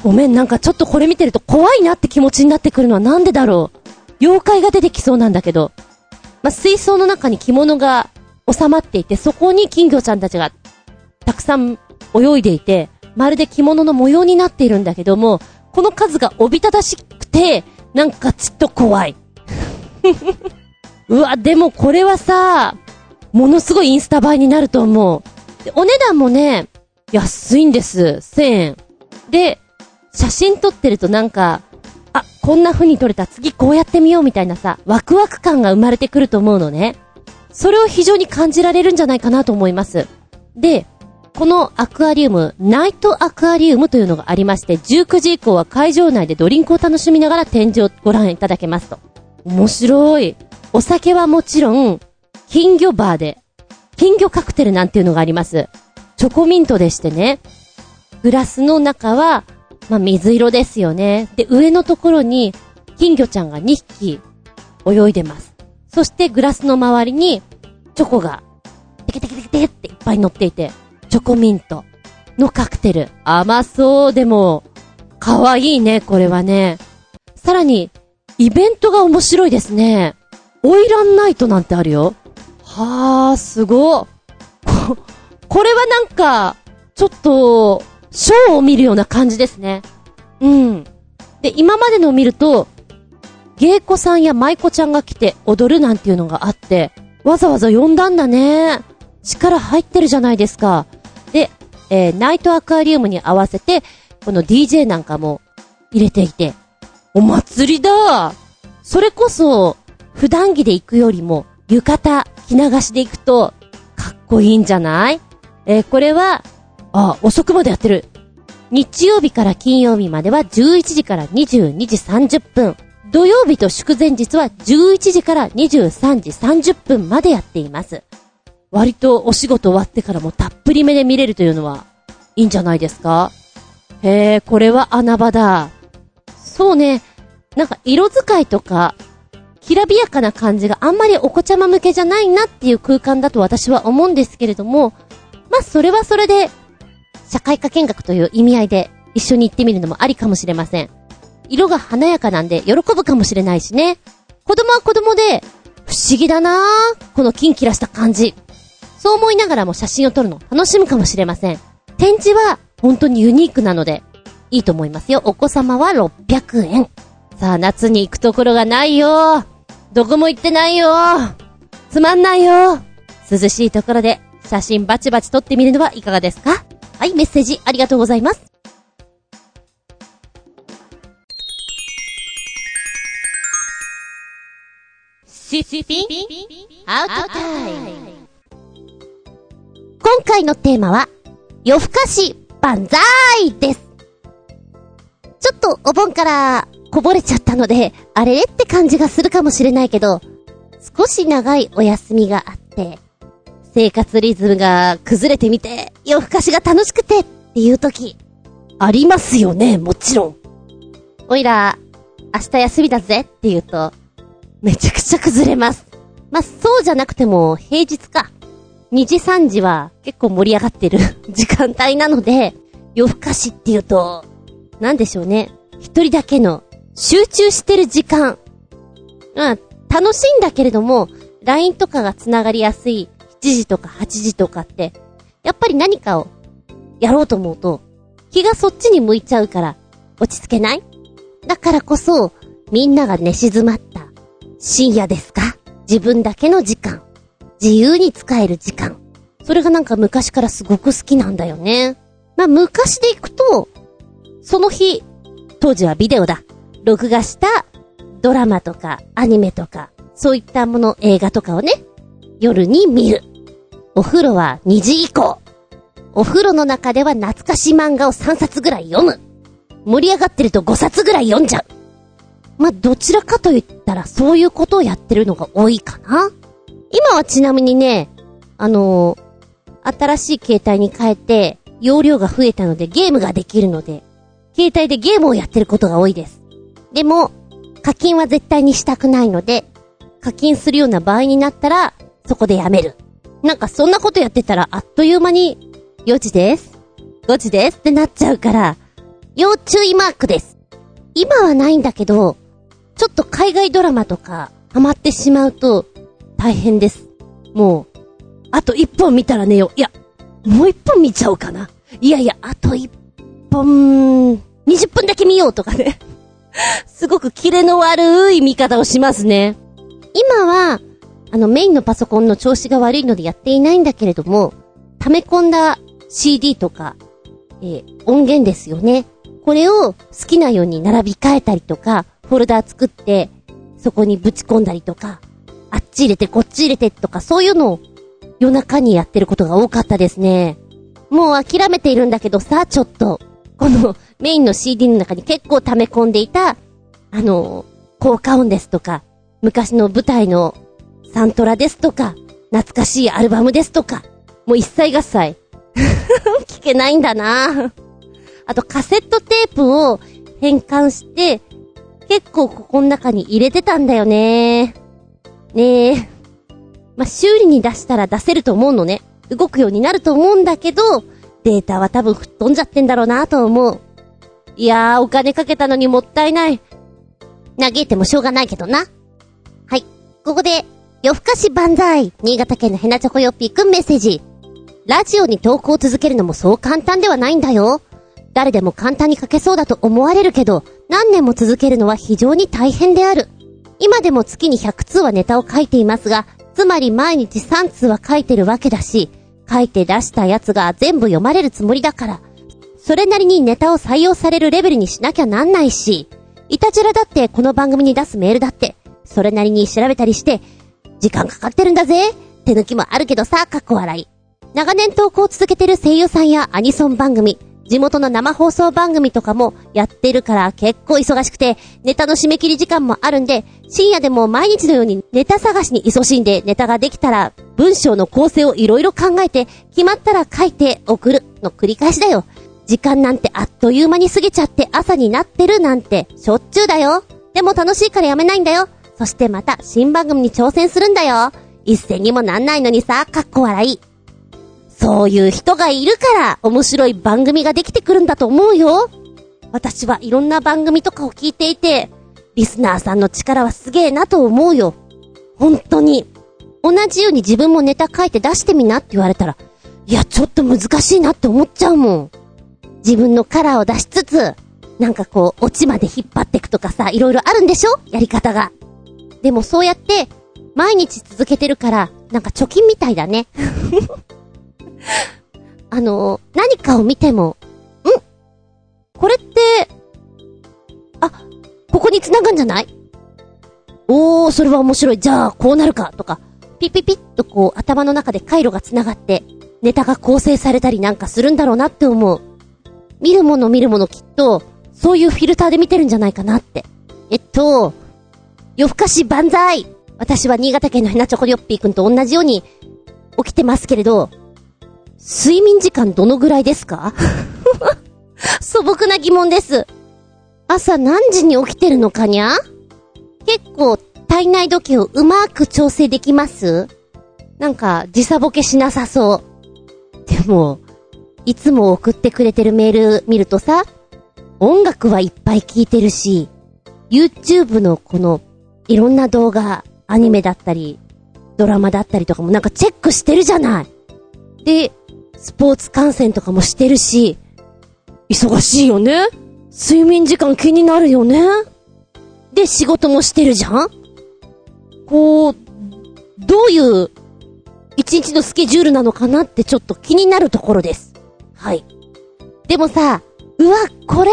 [SPEAKER 1] ごめん、なんかちょっとこれ見てると怖いなって気持ちになってくるのはなんでだろう。妖怪が出てきそうなんだけど。まあ、水槽の中に着物が収まっていて、そこに金魚ちゃんたちがたくさん泳いでいて、まるで着物の模様になっているんだけども、この数がおびただしくて、なんかちっと怖い。[LAUGHS] うわ、でもこれはさ、ものすごいインスタ映えになると思う。で、お値段もね、安いんです。1000円。で、写真撮ってるとなんか、あ、こんな風に撮れた、次こうやってみようみたいなさ、ワクワク感が生まれてくると思うのね。それを非常に感じられるんじゃないかなと思います。で、このアクアリウム、ナイトアクアリウムというのがありまして、19時以降は会場内でドリンクを楽しみながら展示をご覧いただけますと。面白い。お酒はもちろん、金魚バーで、金魚カクテルなんていうのがあります。チョコミントでしてね。グラスの中は、まあ、水色ですよね。で、上のところに、金魚ちゃんが2匹、泳いでます。そしてグラスの周りに、チョコが、テケテケテケテっていっぱい乗っていて、チョコミントのカクテル。甘そうでも、かわいいね、これはね。さらに、イベントが面白いですね。オイランナイトなんてあるよ。はー、すご。こ、れはなんか、ちょっと、ショーを見るような感じですね。うん。で、今までのを見ると、芸妓さんや舞妓ちゃんが来て踊るなんていうのがあって、わざわざ呼んだんだね。力入ってるじゃないですか。で、えー、ナイトアクアリウムに合わせて、この DJ なんかも入れていて、お祭りだそれこそ、普段着で行くよりも、浴衣、着流しで行くと、かっこいいんじゃない？えー、これは、あ、遅くまでやってる。日曜日から金曜日までは11時から22時30分。土曜日と祝前日は11時から23時30分までやっています。割とお仕事終わってからもたっぷりめで見れるというのは、いいんじゃないですか？へえ、これは穴場だ。そうね、なんか色使いとか、きらびやかな感じがあんまりお子ちゃま向けじゃないなっていう空間だと私は思うんですけれども、まあ、それはそれで、社会科見学という意味合いで一緒に行ってみるのもありかもしれません。色が華やかなんで喜ぶかもしれないしね。子供は子供で、不思議だなぁ、このキンキラした感じ。そう思いながらも写真を撮るの楽しむかもしれません。展示は本当にユニークなので、いいと思いますよ。お子様は600円。さあ、夏に行くところがないよどこも行ってないよつまんないよ涼しいところで写真バチバチ撮ってみるのはいかがですか？はい、メッセージありがとうございます。
[SPEAKER 2] シスピンアウトタイム。
[SPEAKER 1] 今回のテーマは、夜更かし万歳です。ちょっとお盆からこぼれちゃったので、あれれ？って感じがするかもしれないけど、少し長いお休みがあって、生活リズムが崩れてみて、夜更かしが楽しくてっていう時、ありますよね、もちろん。おいら、明日休みだぜって言うと、めちゃくちゃ崩れます。まあ、そうじゃなくても平日か。2時3時は結構盛り上がってる [LAUGHS] 時間帯なので、夜更かしって言うと、なんでしょうね。一人だけの集中してる時間。まあ、楽しいんだけれども、LINE とかが繋がりやすい7時とか8時とかって、やっぱり何かをやろうと思うと、気がそっちに向いちゃうから落ち着けない？だからこそ、みんなが寝静まった深夜ですか？自分だけの時間。自由に使える時間。それがなんか昔からすごく好きなんだよね。まあ昔で行くと、その日、当時はビデオだ。録画したドラマとかアニメとか、そういったもの、映画とかをね、夜に見る。お風呂は2時以降。お風呂の中では懐かし漫画を3冊ぐらい読む。盛り上がってると5冊ぐらい読んじゃう。まあ、どちらかと言ったらそういうことをやってるのが多いかな。今はちなみにね、あのー、新しい携帯に変えて、容量が増えたのでゲームができるので、携帯でゲームをやってることが多いです。でも、課金は絶対にしたくないので、課金するような場合になったら、そこでやめる。なんかそんなことやってたら、あっという間に、4時です。5時ですってなっちゃうから、要注意マークです。今はないんだけど、ちょっと海外ドラマとか、ハマってしまうと、大変です。もう、あと1本見たら寝よう。いや、もう1本見ちゃおうかな。いやいや、あと1本、20分だけ見ようとかね。すごくキレの悪い見方をしますね。今は、あのメインのパソコンの調子が悪いのでやっていないんだけれども、溜め込んだ CD とか、えー、音源ですよね。これを好きなように並び替えたりとか、フォルダー作って、そこにぶち込んだりとか、あっち入れてこっち入れてとか、そういうのを夜中にやってることが多かったですね。もう諦めているんだけどさ、ちょっと、このメインの CD の中に結構溜め込んでいた、あの、効果音ですとか、昔の舞台のサントラですとか、懐かしいアルバムですとか、もう一切合切。[LAUGHS] 聞けないんだなあとカセットテープを変換して、結構ここの中に入れてたんだよねねえ。まあ、修理に出したら出せると思うのね。動くようになると思うんだけど、データは多分吹っ飛んじゃってんだろうなと思う。いやー、お金かけたのにもったいない。嘆いてもしょうがないけどな。はい。ここで、夜更かし万歳新潟県のヘナチョコヨッピーくんメッセージ。ラジオに投稿を続けるのもそう簡単ではないんだよ。誰でも簡単に書けそうだと思われるけど、何年も続けるのは非常に大変である。今でも月に100通はネタを書いていますが、つまり毎日3通は書いてるわけだし、書いて出したやつが全部読まれるつもりだから、それなりにネタを採用されるレベルにしなきゃなんないし、いたじらだってこの番組に出すメールだって、それなりに調べたりして、時間かかってるんだぜ手抜きもあるけどさ、かっこ笑い。長年投稿を続けてる声優さんやアニソン番組、地元の生放送番組とかもやってるから結構忙しくて、ネタの締め切り時間もあるんで、深夜でも毎日のようにネタ探しに勤しんでネタができたら、文章の構成をいろいろ考えて、決まったら書いて送るの繰り返しだよ。時間なんてあっという間に過ぎちゃって朝になってるなんてしょっちゅうだよ。でも楽しいからやめないんだよ。そしてまた新番組に挑戦するんだよ。一銭にもなんないのにさ、かっこ笑い。そういう人がいるから面白い番組ができてくるんだと思うよ。私はいろんな番組とかを聞いていて、リスナーさんの力はすげえなと思うよ。本当に。同じように自分もネタ書いて出してみなって言われたら、いや、ちょっと難しいなって思っちゃうもん。自分のカラーを出しつつ、なんかこう、オチまで引っ張っていくとかさ、いろいろあるんでしょ？やり方が。でもそうやって、毎日続けてるから、なんか貯金みたいだね。[LAUGHS] あの、何かを見ても、ん？これって、あ、ここに繋ぐんじゃない？おー、それは面白い。じゃあ、こうなるか、とか、ピピピッとこう、頭の中で回路が繋がって、ネタが構成されたりなんかするんだろうなって思う。見るもの見るものきっと、そういうフィルターで見てるんじゃないかなって。えっと、夜更かし万歳私は新潟県のひなちょこりょっぴーくんと同じように起きてますけれど、睡眠時間どのぐらいですか？[LAUGHS] 素朴な疑問です。朝何時に起きてるのかにゃ？結構体内時計をうまく調整できます？なんか時差ボケしなさそう。でも、いつも送ってくれてるメール見るとさ、音楽はいっぱい聴いてるし、YouTube のこの、いろんな動画、アニメだったり、ドラマだったりとかもなんかチェックしてるじゃない。で、スポーツ観戦とかもしてるし、忙しいよね睡眠時間気になるよねで、仕事もしてるじゃんこう、どういう一日のスケジュールなのかなってちょっと気になるところです。はい。でもさ、うわ、これ、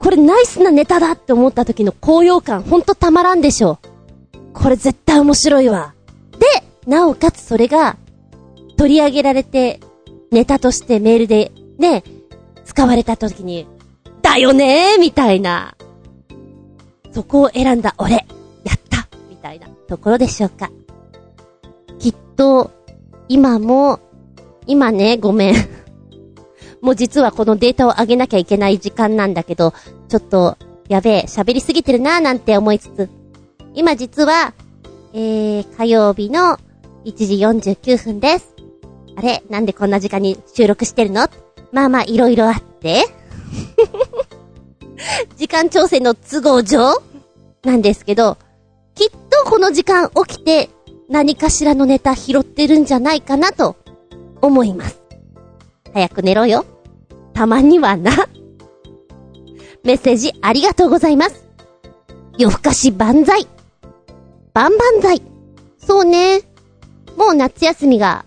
[SPEAKER 1] これナイスなネタだって思った時の高揚感ほんとたまらんでしょ。これ絶対面白いわ。で、なおかつそれが、取り上げられて、ネタとしてメールで、ね、使われた時に、だよねーみたいな。そこを選んだ俺、やったみたいなところでしょうか。きっと、今も、今ね、ごめん。もう実はこのデータを上げなきゃいけない時間なんだけど、ちょっと、やべえ、喋りすぎてるなーなんて思いつつ、今実は、えー、火曜日の1時49分です。あれなんでこんな時間に収録してるの？まあまあ、いろいろあって [LAUGHS] 時間調整の都合上なんですけど、きっとこの時間起きて何かしらのネタ拾ってるんじゃないかなと思います。早く寝ろよ。たまにはな。メッセージありがとうございます。夜更かし万歳。万々歳。そうね。もう夏休みが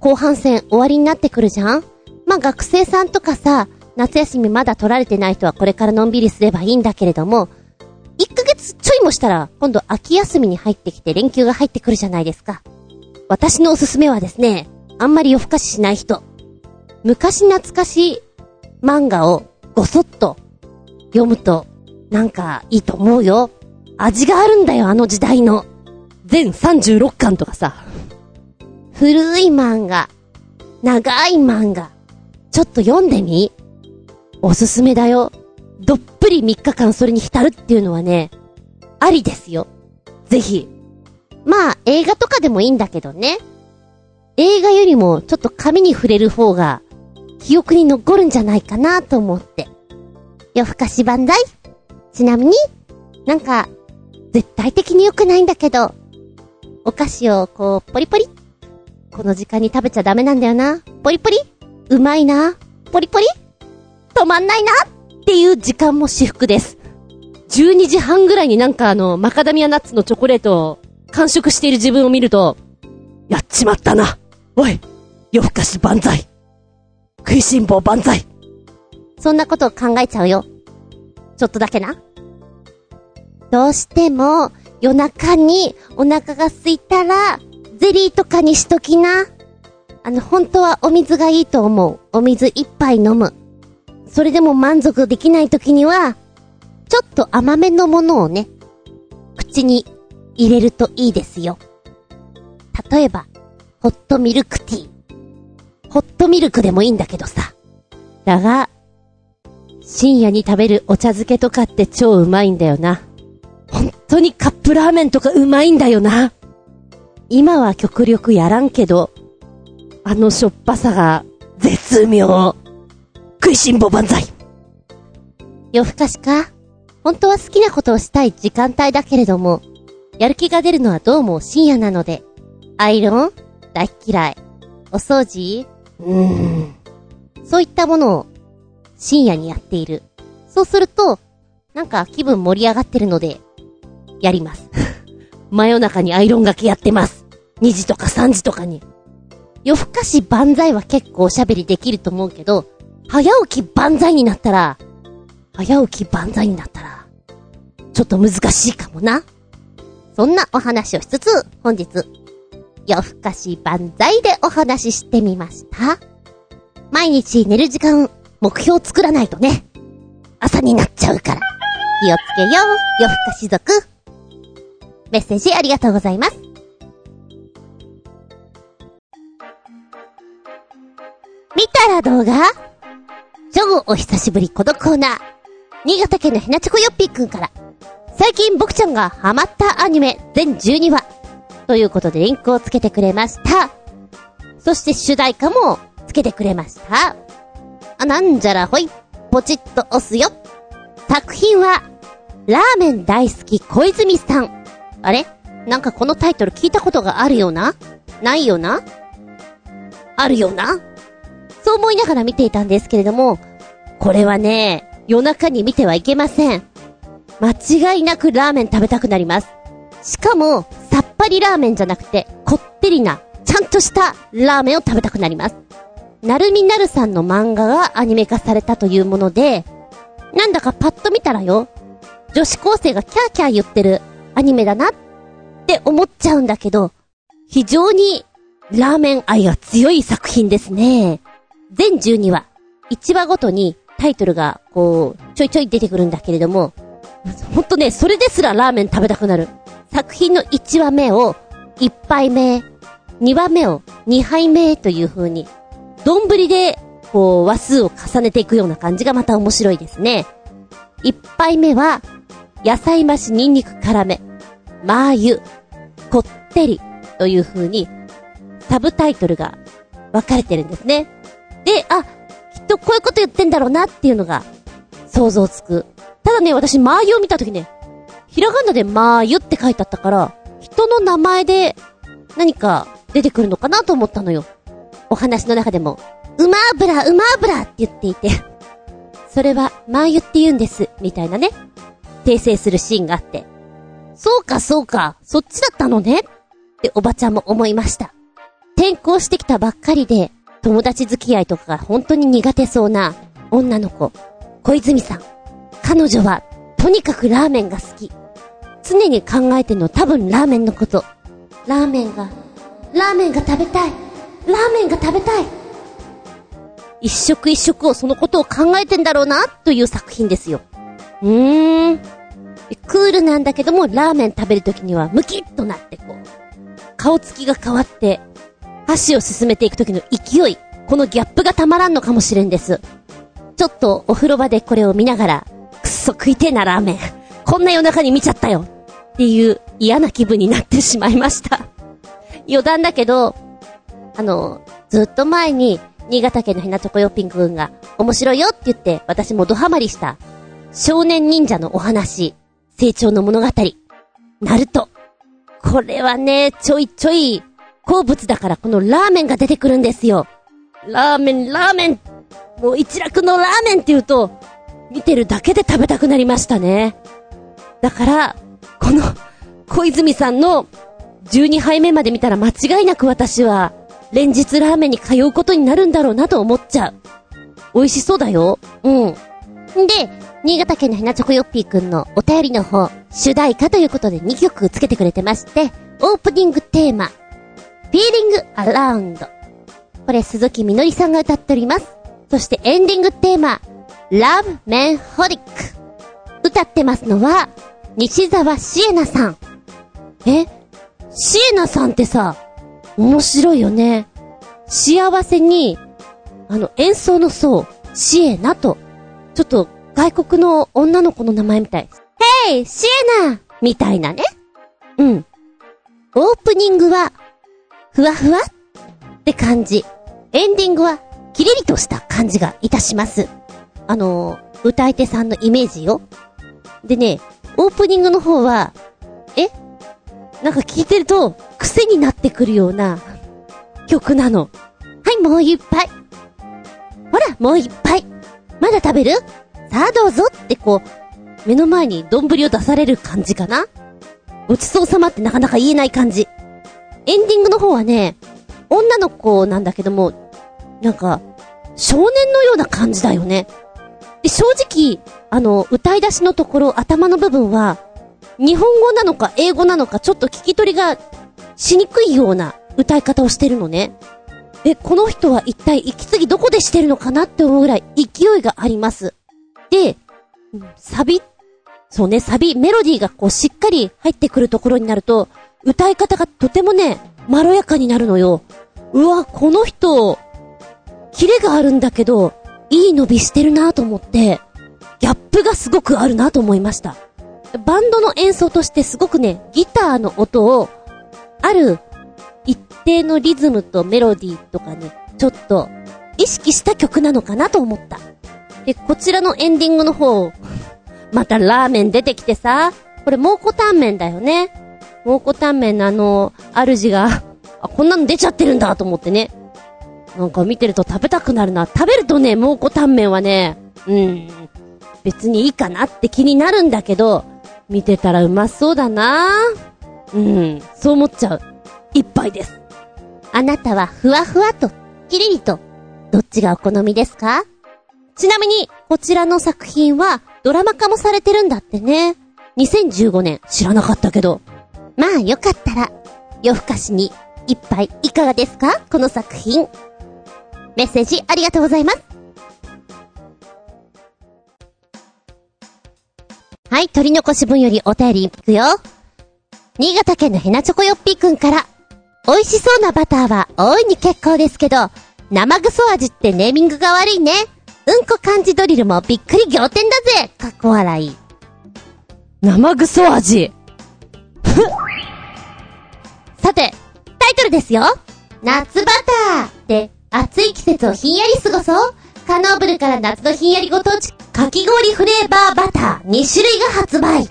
[SPEAKER 1] 後半戦終わりになってくるじゃんまあ、学生さんとかさ、夏休みまだ取られてない人はこれからのんびりすればいいんだけれども、1ヶ月ちょいもしたら、今度秋休みに入ってきて連休が入ってくるじゃないですか。私のおすすめはですね、あんまり夜更かししない人。昔懐かしい漫画をごそっと読むと、なんかいいと思うよ。味があるんだよ、あの時代の。全36巻とかさ。古い漫画。長い漫画。ちょっと読んでみおすすめだよ。どっぷり3日間それに浸るっていうのはね、ありですよ。ぜひ。まあ、映画とかでもいいんだけどね。映画よりもちょっと紙に触れる方が記憶に残るんじゃないかなと思って。夜更かし万歳ちなみに、なんか、絶対的に良くないんだけど、お菓子をこう、ポリポリ。この時間に食べちゃダメなんだよな。ポリポリうまいな。ポリポリ止まんないなっていう時間も至福です。12時半ぐらいになんかあの、マカダミアナッツのチョコレートを完食している自分を見ると、やっちまったな。おい夜更かし万歳食いしん坊万歳そんなことを考えちゃうよ。ちょっとだけな。どうしても夜中にお腹が空いたら、ゼリーとかにしときな。あの、本当はお水がいいと思う。お水一杯飲む。それでも満足できない時には、ちょっと甘めのものをね、口に入れるといいですよ。例えば、ホットミルクティー。ホットミルクでもいいんだけどさ。だが、深夜に食べるお茶漬けとかって超うまいんだよな。本当にカップラーメンとかうまいんだよな。今は極力やらんけど、あのしょっぱさが絶妙。食いしん坊万歳。夜更かしか？本当は好きなことをしたい時間帯だけれども、やる気が出るのはどうも深夜なので、アイロン？大嫌い。お掃除？うん。そういったものを深夜にやっている。そうすると、なん。か気分盛り上がってるので、やります。真夜中にアイロンがけやってます。2時とか3時とかに。夜更かし万歳は結構おしゃべりできると思うけど、早起き万歳になったら、早起き万歳になったら、ちょっと難しいかもな。そん。なお話をしつつ、本日、夜更かし万歳でお話ししてみました。毎日寝る時間、目標作らないとね。朝になっちゃうから。気をつけよう、夜更かし族。メッセージありがとうございます。見たら動画？超お久しぶりこのコーナー。新潟県のひなちこよっぴーくんから。最近僕ちゃんがハマったアニメ全12話。ということでリンクをつけてくれました。そして主題歌もつけてくれました。あ、なんじゃらほい。ポチッと押すよ。作品は、ラーメン大好き小泉さん。あれ？なんかこのタイトル聞いたことがあるような？ないよな？あるよな？そう思いながら見ていたんですけれども、これはね、夜中に見てはいけません。間違いなくラーメン食べたくなります。しかも、っぱりラーメンじゃなくて、こってりな、ちゃんとしたラーメンを食べたくなります。なるみなるさんの漫画がアニメ化されたというもので、なんだかパッと見たらよ、女子高生がキャーキャー言ってるアニメだなって思っちゃうんだけど、非常にラーメン愛が強い作品ですね。全12話、1話ごとにタイトルがこう、ちょいちょい出てくるんだけれども、ほんとね、それですらラーメン食べたくなる。作品の1話目を1杯目、2話目を2杯目という風に、丼で、こう、話数を重ねていくような感じがまた面白いですね。1杯目は、野菜増しニンニク辛め、マー油、こってりという風に、サブタイトルが分かれてるんですね。で、あ、きっとこういうこと言ってんだろうなっていうのが想像つく。ただね、私、マー油を見たときね、ひらがなでマー油って書いてあったから、人の名前で何か出てくるのかなと思ったのよ。お話の中でも、うま油、うま油って言っていて、それはマー油って言うんです、みたいなね、訂正するシーンがあって、そうかそうか、そっちだったのねっておばちゃんも思いました。転校してきたばっかりで、友達付き合いとかが本当に苦手そうな女の子、小泉さん。彼女は、とにかくラーメンが好き。常に考えてるの多分ラーメンのこと。ラーメンが、ラーメンが食べたい。ラーメンが食べたい。一食一食をそのことを考えてんだろうな、という作品ですよ。うーん。クールなんだけども、ラーメン食べるときにはムキッとなってこう、顔つきが変わって、箸を進めていくときの勢い、このギャップがたまらんのかもしれんです。ちょっとお風呂場でこれを見ながら、そ食いてえなラーメン。こんな夜中に見ちゃったよ。っていう嫌な気分になってしまいました。余談だけど、あの、ずっと前に、新潟県のひなちょこよっぴんくんが面白いよって言って、私もドハマりした、少年忍者のお話、成長の物語、ナルト。これはね、ちょいちょい、好物だからこのラーメンが出てくるんですよ。ラーメン、ラーメンもう一楽のラーメンって言うと、見てるだけで食べたくなりましたね。だから、この、小泉さんの12杯目まで見たら間違いなく私は、連日ラーメンに通うことになるんだろうなと思っちゃう。美味しそうだよ。うん。で、新潟県のひなちょこよっぴーくんのお便りの方、主題歌ということで2曲つけてくれてまして、オープニングテーマ、Feeling Around。これ鈴木みのりさんが歌っております。そしてエンディングテーマ、Love Man Holic。歌ってますのは、西沢シエナさん。え？シエナさんってさ、面白いよね。幸せに、あの、演奏の層、シエナと、ちょっと外国の女の子の名前みたい。ヘイシエナみたいなね。うん。オープニングは、ふわふわって感じ。エンディングは、キリリとした感じがいたします。あの、歌い手さんのイメージよ。でね、オープニングの方は、え？なんか聞いてると、癖になってくるような曲なの。はい、もう一杯。ほら、もう一杯。まだ食べる？さあどうぞってこう、目の前に丼を出される感じかな？ごちそうさまってなかなか言えない感じ。エンディングの方はね、女の子なんだけども、なんか、少年のような感じだよね。で、正直、あの、歌い出しのところ、頭の部分は、日本語なのか英語なのかちょっと聞き取りがしにくいような歌い方をしてるのね。で、この人は一体息継ぎどこでしてるのかなって思うぐらい勢いがあります。で、サビ、そうね、サビ、メロディーがこうしっかり入ってくるところになると、歌い方がとてもね、まろやかになるのよ。うわ、この人、キレがあるんだけど、いい伸びしてるなと思って、ギャップがすごくあるなと思いました。バンドの演奏としてすごくね、ギターの音を、ある一定のリズムとメロディーとかね、ちょっと意識した曲なのかなと思った。で、こちらのエンディングの方、[LAUGHS] またラーメン出てきてさ、これ蒙古タンメンだよね。蒙古タンメンのあの、主が、あ、こんなの出ちゃってるんだと思ってね。なんか見てると食べたくなるな。食べるとね、蒙古タンメンはね、うん、別にいいかなって気になるんだけど、見てたらうまそうだなうん、そう思っちゃう。一杯です。あなたはふわふわと、きりりと、どっちがお好みですか？ちなみに、こちらの作品はドラマ化もされてるんだってね。2015年、知らなかったけど。まあよかったら、夜更かしに一杯いかがですか？この作品。メッセージありがとうございます。はい、取り残し分よりお便りいくよ。新潟県のヘナチョコヨッピーくんから、美味しそうなバターは大いに結構ですけど、生ぐそ味ってネーミングが悪いね。うんこ漢字ドリルもびっくり仰天だぜかっこ笑い。生ぐそ味。ふさて、タイトルですよ。夏バターで暑い季節をひんやり過ごそう。カノーブルから夏のひんやりご当地かき氷フレーバーバター2種類が発売。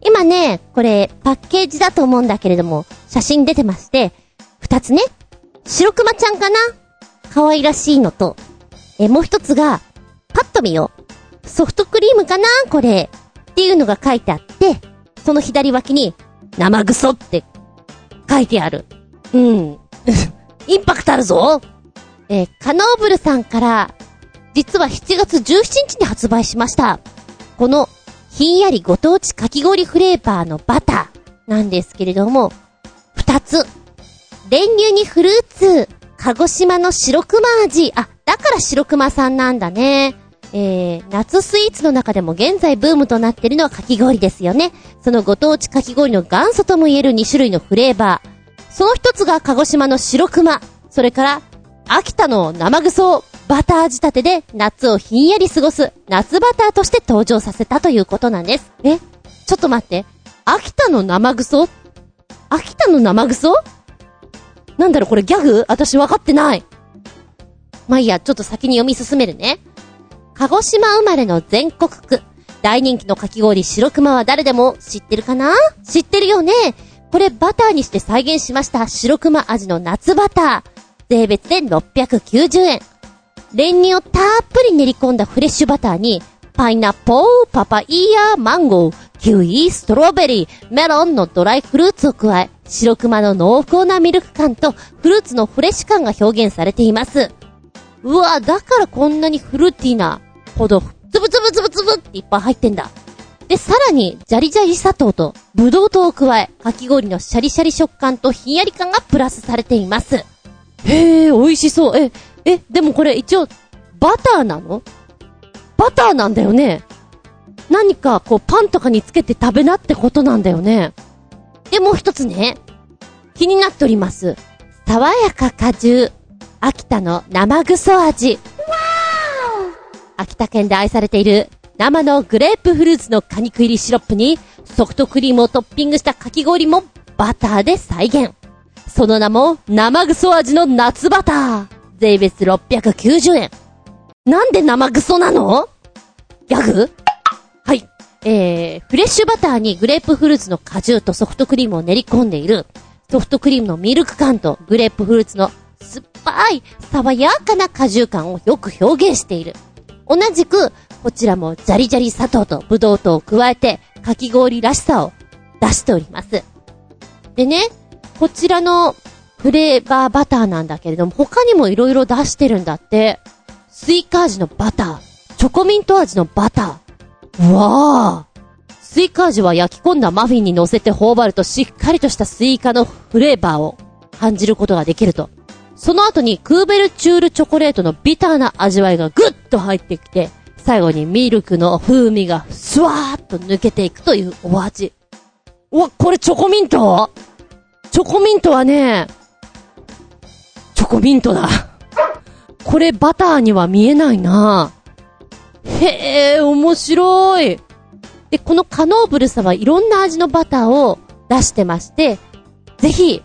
[SPEAKER 1] 今ね、これパッケージだと思うんだけれども、写真出てまして、二つね、白熊ちゃんかな？可愛らしいのと、え、もう一つが、パッと見よ。ソフトクリームかな？これ。っていうのが書いてあって、その左脇に、生ぐそって書いてある。うん。[LAUGHS] インパクトあるぞえー、カノーブルさんから、実は7月17日に発売しました。この、ひんやりご当地かき氷フレーバーのバターなんですけれども、二つ。練乳にフルーツ、鹿児島の白熊味。あ、だから白熊さんなんだね。えー、夏スイーツの中でも現在ブームとなっているのはかき氷ですよね。そのご当地かき氷の元祖とも言える2種類のフレーバー。その一つが鹿児島の白熊。それから、秋田の生ぐそバター仕立てで夏をひんやり過ごす夏バターとして登場させたということなんです。えちょっと待って。秋田の生ぐそ秋田の生ぐそなんだろうこれギャグ？私分かってない。まあいいや、ちょっと先に読み進めるね。鹿児島生まれの全国区。大人気のかき氷白熊は誰でも知ってるかな？知ってるよねこれバターにして再現しました白熊味の夏バター。税別で690円。練乳をたっぷり練り込んだフレッシュバターに、パイナッポー、パパイヤー、マンゴー、キウイ、ストロベリー、メロンのドライフルーツを加え、白熊の濃厚なミルク感とフルーツのフレッシュ感が表現されています。うわ、だからこんなにフルーティーなほど、つぶつぶつぶつぶっていっぱい入ってんだ。で、さらに、ジャリジャリ砂糖と、ブドウ糖を加え、かき氷のシャリシャリ食感とひんやり感がプラスされています。へえ、美味しそう。え、え、でもこれ一応、バターなの？バターなんだよね。何かこうパンとかにつけて食べなってことなんだよね。で、もう一つね、気になっております。爽やか果汁。秋田の生ぐそ味。秋田県で愛されている生のグレープフルーツの果肉入りシロップにソフトクリームをトッピングしたかき氷もバターで再現。その名も生ぐそ味の夏バター。税別690円。なんで生ぐそなの？ギャグ？はい。えー、フレッシュバターにグレープフルーツの果汁とソフトクリームを練り込んでいる、ソフトクリームのミルク感とグレープフルーツの酸っぱい、爽やかな果汁感をよく表現している。同じく、こちらもジャリジャリ砂糖とブドウ糖を加えて、かき氷らしさを出しております。でね、こちらのフレーバーバターなんだけれども、他にも色々出してるんだって。スイカ味のバター、チョコミント味のバター。うわー。スイカ味は焼き込んだマフィンに乗せて頬張るとしっかりとしたスイカのフレーバーを感じることができると。その後にクーベルチュールチョコレートのビターな味わいがぐっと入ってきて、最後にミルクの風味がスワーっと抜けていくというお味。うわ、これチョコミント？チョコミントはね、チョコミントだ。これバターには見えないなへえ、面白い。で、このカノーブルさはいろんな味のバターを出してまして、ぜひ、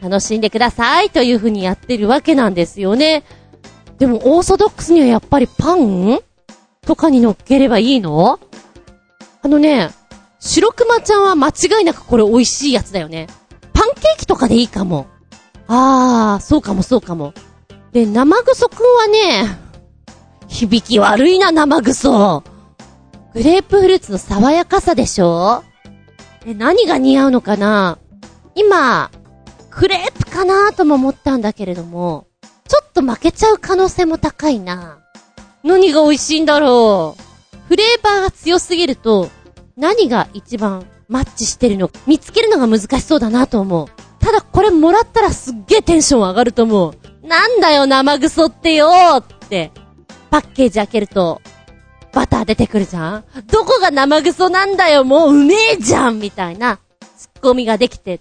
[SPEAKER 1] 楽しんでくださいという風にやってるわけなんですよね。でもオーソドックスにはやっぱりパンとかに乗っければいいの？あのね、白熊ちゃんは間違いなくこれ美味しいやつだよね。ケーキとかでいいかも。あー、そうかもそうかも。で、生ぐそくんはね、響き悪いな、生ぐそ。グレープフルーツの爽やかさでしょ？え、何が似合うのかな？今、クレープかなとも思ったんだけれども、ちょっと負けちゃう可能性も高いな。何が美味しいんだろう？フレーバーが強すぎると、何が一番マッチしてるの見つけるのが難しそうだなと思う。ただこれもらったらすっげえテンション上がると思う。なんだよ生ぐそってよーって、パッケージ開けると、バター出てくるじゃんどこが生ぐそなんだよもううめえじゃんみたいな、ツッコミができて、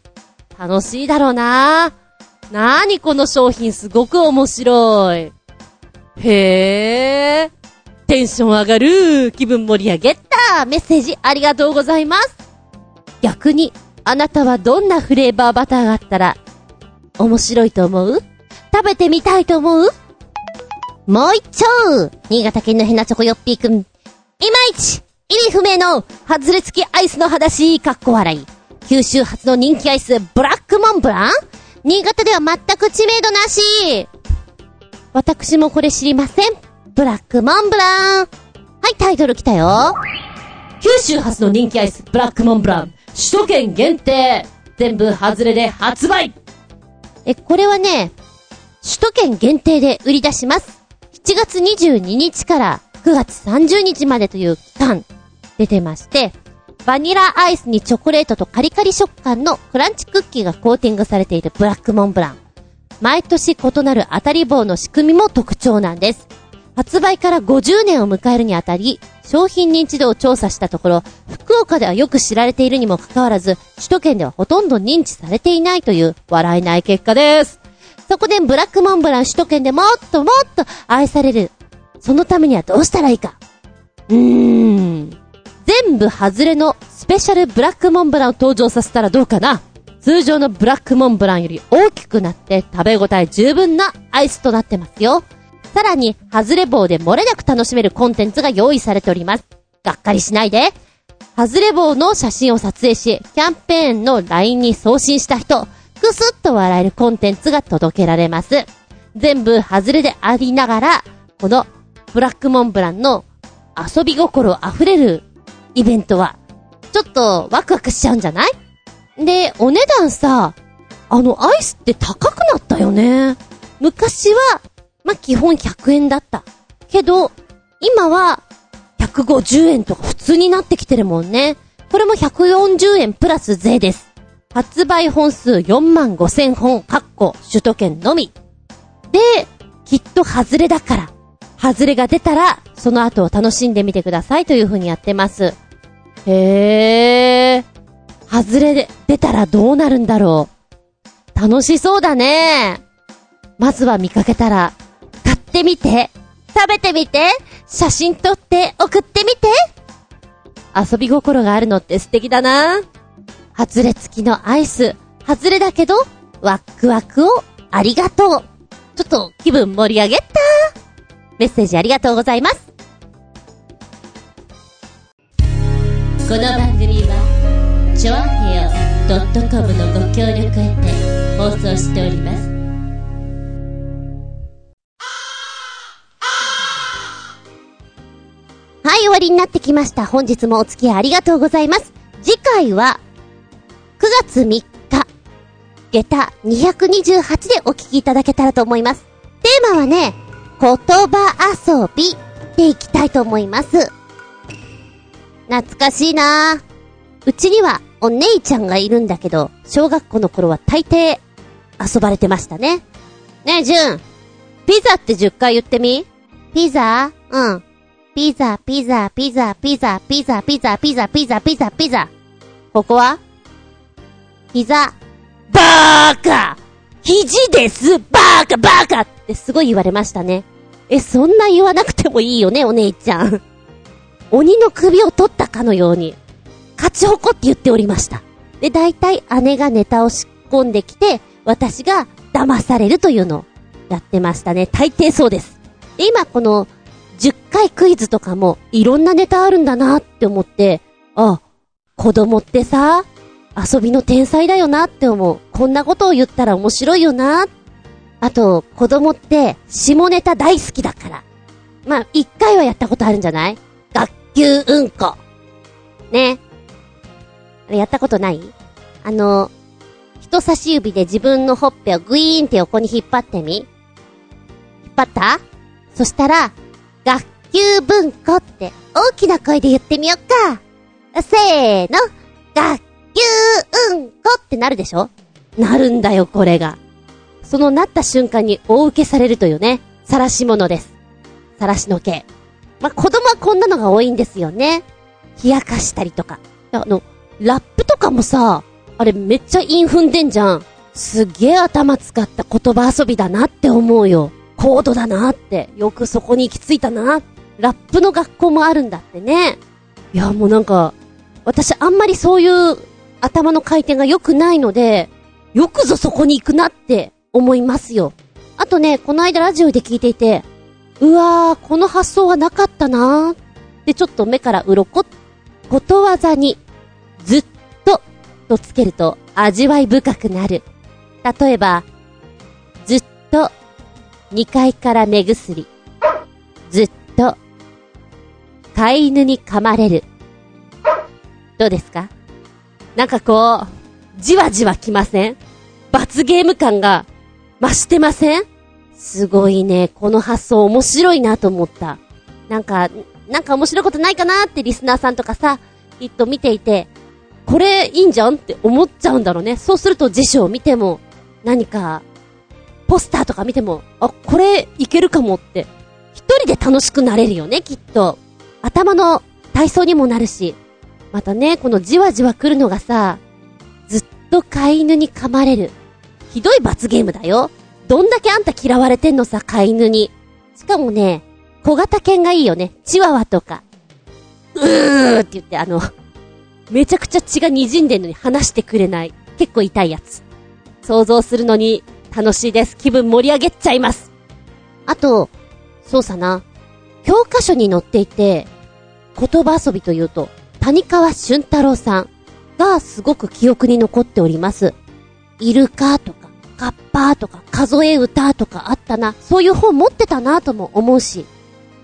[SPEAKER 1] 楽しいだろうななーにこの商品すごく面白い。へー。テンション上がる。気分盛り上げた。メッセージありがとうございます。逆に、あなたはどんなフレーバーバターがあったら、面白いと思う？食べてみたいと思う？もう一丁新潟県のヘナチョコヨッピーくん。いまいち意味不明の外れ付きアイスの話、かっこ笑い。九州初の人気アイス、ブラックモンブラン？新潟では全く知名度なし。私もこれ知りません。ブラックモンブラン。はい、タイトル来たよ。九州初の人気アイス、ブラックモンブラン。首都圏限定。全部外れで発売。え、これはね、首都圏限定で売り出します。7月22日から9月30日までという期間出てまして、バニラアイスにチョコレートとカリカリ食感のクランチクッキーがコーティングされているブラックモンブラン。毎年異なる当たり棒の仕組みも特徴なんです。発売から50年を迎えるにあたり、商品認知度を調査したところ、福岡ではよく知られているにもかかわらず、首都圏ではほとんど認知されていないという笑えない結果です。そこでブラックモンブラン首都圏でもっともっと愛される。そのためにはどうしたらいいか。うーん。全部外れのスペシャルブラックモンブランを登場させたらどうかな通常のブラックモンブランより大きくなって食べ応え十分なアイスとなってますよ。さらに、外れ棒で漏れなく楽しめるコンテンツが用意されております。がっかりしないで。外れ棒の写真を撮影し、キャンペーンの LINE に送信した人、くすっと笑えるコンテンツが届けられます。全部外れでありながら、このブラックモンブランの遊び心溢れるイベントは、ちょっとワクワクしちゃうんじゃない？で、お値段さ、あのアイスって高くなったよね。昔は、ま基本100円だった。けど、今は150円とか普通になってきてるもんね。これも140円プラス税です。発売本数4万5千本、かっこ、首都圏のみ。で、きっと外れだから、外れが出たら、その後を楽しんでみてくださいという風にやってます。へー。外れで、出たらどうなるんだろう。楽しそうだね。まずは見かけたら、ってみて、食べてみて、写真撮って送ってみて。遊び心があるのって素敵だな。外れ付きのアイス、外れだけど、ワックワクをありがとう。ちょっと気分盛り上げた。メッセージありがとうございます。
[SPEAKER 2] この番組はチョアヘオ .com のご協力へて放送しております
[SPEAKER 1] はい、終わりになってきました。本日もお付き合いありがとうございます。次回は、9月3日、下駄228でお聞きいただけたらと思います。テーマはね、言葉遊びでいきたいと思います。懐かしいなぁ。うちにはお姉ちゃんがいるんだけど、小学校の頃は大抵遊ばれてましたね。ねえ、ジュン。ピザって10回言ってみ？ピザ？うん。ピザ、ピザ、ピザ、ピザ、ピザ、ピザ、ピザ、ピザ、ピザ、ピザ。ここは？膝。バーカ肘ですバーカバーカってすごい言われましたね。え、そんな言わなくてもいいよね、お姉ちゃん。鬼の首を取ったかのように、勝ち誇って言っておりました。で、大体姉がネタを仕込んできて、私が騙されるというのをやってましたね。大抵そうです。で、今この10回クイズとかもいろんなネタあるんだなって思って、あ、子供ってさ、遊びの天才だよなって思う。こんなことを言ったら面白いよな。あと、子供って下ネタ大好きだから。まあ、一回はやったことあるんじゃない？学級うんこ。ね。あれやったことない？あの、人差し指で自分のほっぺをグイーンって横に引っ張ってみ。引っ張った？そしたら、学級文庫って大きな声で言ってみよっか。せーの、学級うんこってなるでしょ？なるんだよ、これが。そのなった瞬間に大受けされるというね、晒し者です。晒しの毛。まあ、子供はこんなのが多いんですよね。冷やかしたりとか。あの、ラップとかもさ、あれめっちゃ韻踏んでんじゃん。すげえ頭使った言葉遊びだなって思うよ。高度だなって。よくそこに行き着いたな。ラップの学校もあるんだってね。いや、もうなんか、私あんまりそういう頭の回転が良くないので、よくぞそこに行くなって思いますよ。あとね、この間ラジオで聞いていて、うわー、この発想はなかったなーってちょっと目から鱗ことわざに、ずっと、とつけると味わい深くなる。例えば、ずっと、2階から目薬。ずっと、飼い犬に噛まれる。どうですか？なんかこう、じわじわきません？罰ゲーム感が増してません？すごいね、この発想面白いなと思った。なんか、なんか面白いことないかなってリスナーさんとかさ、きっと見ていて、これいいんじゃんって思っちゃうんだろうね。そうすると辞書を見ても、何か、ポスターとか見ても、あ、これいけるかもって、一人で楽しくなれるよね、きっと。頭の体操にもなるし。またね、このじわじわ来るのがさ、ずっと飼い犬に噛まれる。ひどい罰ゲームだよ。どんだけあんた嫌われてんのさ、飼い犬に。しかもね、小型犬がいいよね。チワワとか。うーって言って、あの、めちゃくちゃ血が滲んでんのに話してくれない。結構痛いやつ。想像するのに楽しいです。気分盛り上げちゃいます。あと、そうさな。教科書に載っていて、言葉遊びというと、谷川俊太郎さんがすごく記憶に残っております。イルカとか、カッパーとか、数え歌とかあったな。そういう本持ってたなとも思うし。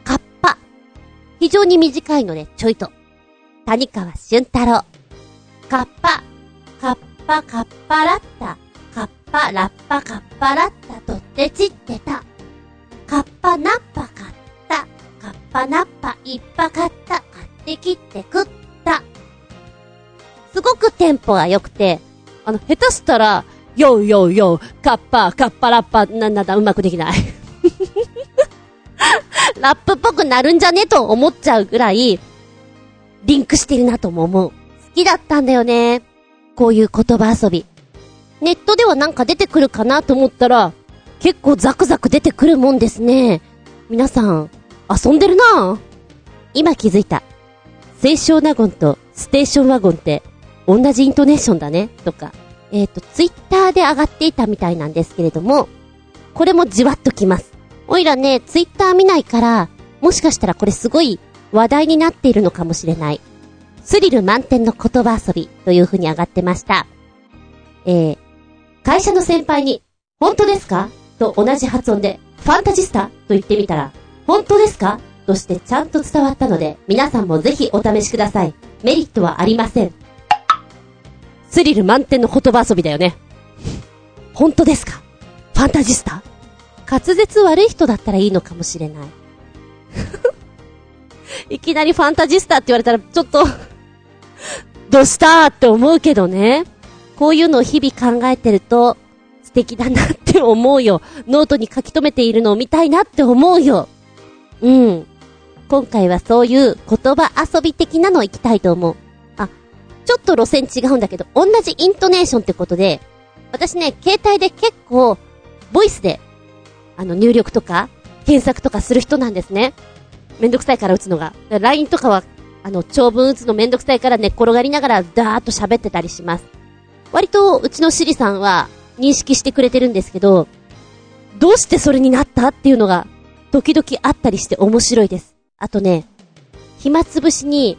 [SPEAKER 1] カッパ。非常に短いので、ちょいと。谷川俊太郎。カッパ。カッパカッパラッタ。パラッパカッパラッタとってちってた。カッパナッパ買った。カッパナッパいっぱ買った。買ってきって食った。すごくテンポが良くて、あの、下手したら、ヨーヨーヨー、カッパ、カッパラッパ、なんなんだ、うまくできない。[LAUGHS] ラップっぽくなるんじゃねと思っちゃうぐらい、リンクしてるなとも思う。好きだったんだよね。こういう言葉遊び。ネットではなんか出てくるかなと思ったら、結構ザクザク出てくるもんですね。皆さん、遊んでるな今気づいた。清少納言とステーションワゴンって同じイントネーションだね、とか。えっ、と、ツイッターで上がっていたみたいなんですけれども、これもじわっときます。おいらね、ツイッター見ないから、もしかしたらこれすごい話題になっているのかもしれない。スリル満点の言葉遊びという風に上がってました。えー、会社の先輩に、本当ですか？と同じ発音で、ファンタジスタ？と言ってみたら、本当ですか？としてちゃんと伝わったので、皆さんもぜひお試しください。メリットはありません。スリル満点の言葉遊びだよね。本当ですか？ファンタジスタ？滑舌悪い人だったらいいのかもしれない。[LAUGHS] いきなりファンタジスタって言われたら、ちょっとどうした？って思うけどね。こういうのを日々考えてると、素敵だなって思うよ。ノートに書き留めているのを見たいなって思うよ。うん。今回はそういう言葉遊び的なのを行きたいと思う。あ、ちょっと路線違うんだけど、同じイントネーションってことで、私ね、携帯で結構、ボイスで、あの、入力とか、検索とかする人なんですね。めんどくさいから打つのが。LINE とかは、あの、長文打つのめんどくさいから寝っ転がりながら、ダーッと喋ってたりします。割と、うちのシリさんは、認識してくれてるんですけど、どうしてそれになったっていうのが、時々あったりして面白いです。あとね、暇つぶしに、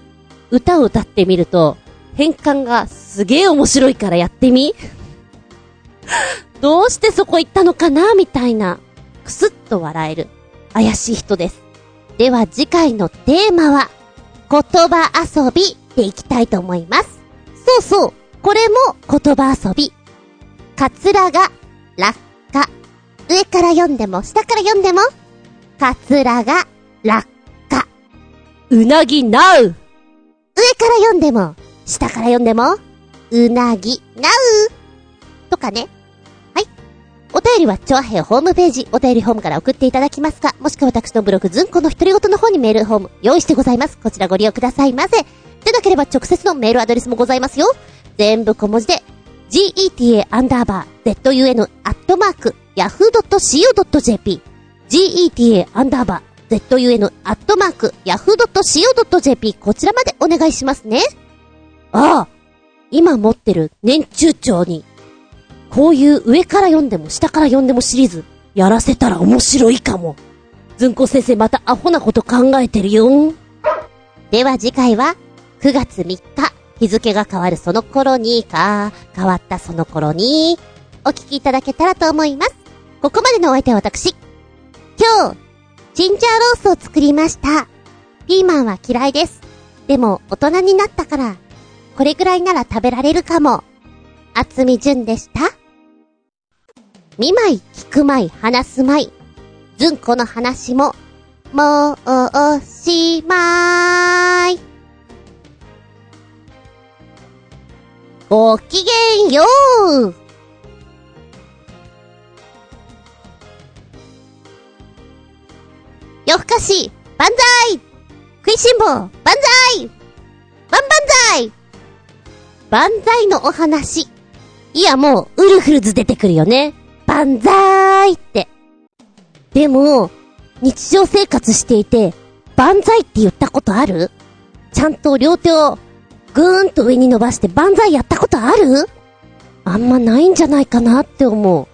[SPEAKER 1] 歌を歌ってみると、変換がすげえ面白いからやってみ？[LAUGHS] どうしてそこ行ったのかなみたいな、くすっと笑える、怪しい人です。では次回のテーマは、言葉遊びでいきたいと思います。そうそう、これも言葉遊び。カツラが、落下。上から読んでも、下から読んでも、カツラが、落下。
[SPEAKER 2] うなぎなう上か
[SPEAKER 1] ら読んでも、下から読んでも、うなぎなうとかね。お便りは、チョアヘホームページ、お便りホームから送っていただきますか、もしくは私のブログ、ズンコの独り言の方にメールホーム、用意してございます。こちらご利用くださいませ。でなければ直接のメールアドレスもございますよ。全部小文字で、geta アンダーバー zun アットマーク yahoo.co.jp geta アンダーバー zun アットマーク yahoo.co.jp こちらまでお願いしますね。ああ今持ってる年中長にこういう上から読んでも下から読んでもシリーズ、やらせたら面白いかも。ずんこ先生またアホなこと考えてるよ。では次回は、9月3日、日付が変わるその頃にか、変わったその頃に、お聞きいただけたらと思います。ここまでのお相手は私。今日、ジンジャーロースを作りました。ピーマンは嫌いです。でも、大人になったから、これぐらいなら食べられるかも。厚み純でした。見舞い、聞く舞い、話す舞い。ずんこの話も、もう、おしまい。ごきげんよう夜更かし、万歳食いしん坊、万歳万万歳万歳のお話。いやもう、ウルフルズ出てくるよね。万歳って。でも、日常生活していて、万歳って言ったことある？ちゃんと両手をぐーんと上に伸ばして万歳やったことある？あんまないんじゃないかなって思う。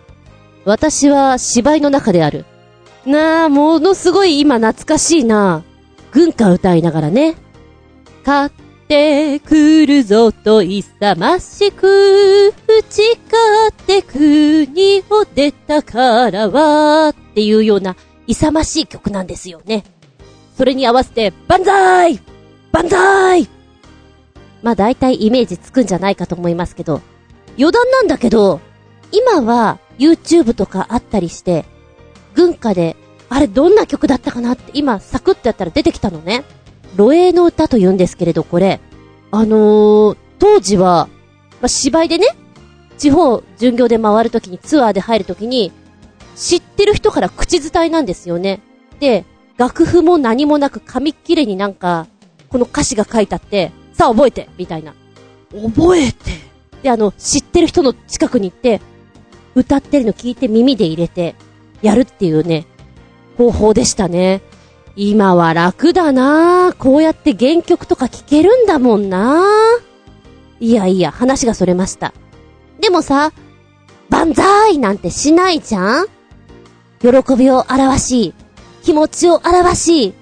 [SPEAKER 1] 私は芝居の中である。なあ、ものすごい今懐かしいな。軍歌歌いながらね。かてくるぞと勇ましく、打ち勝って国を出たからは、っていうような勇ましい曲なんですよね。それに合わせて、万歳万歳まあ大体イメージつくんじゃないかと思いますけど、余談なんだけど、今は YouTube とかあったりして、軍歌で、あれどんな曲だったかなって今サクッとやったら出てきたのね。露営の歌と言うんですけれど、これ、あのー、当時は、まあ、芝居でね、地方巡業で回るときに、ツアーで入るときに、知ってる人から口伝えなんですよね。で、楽譜も何もなく紙切れになんか、この歌詞が書いてあって、さあ覚えてみたいな。覚えてで、あの、知ってる人の近くに行って、歌ってるの聞いて耳で入れて、やるっていうね、方法でしたね。今は楽だなこうやって原曲とか聴けるんだもんないやいや、話がそれました。でもさ、万歳なんてしないじゃん喜びを表し、気持ちを表し、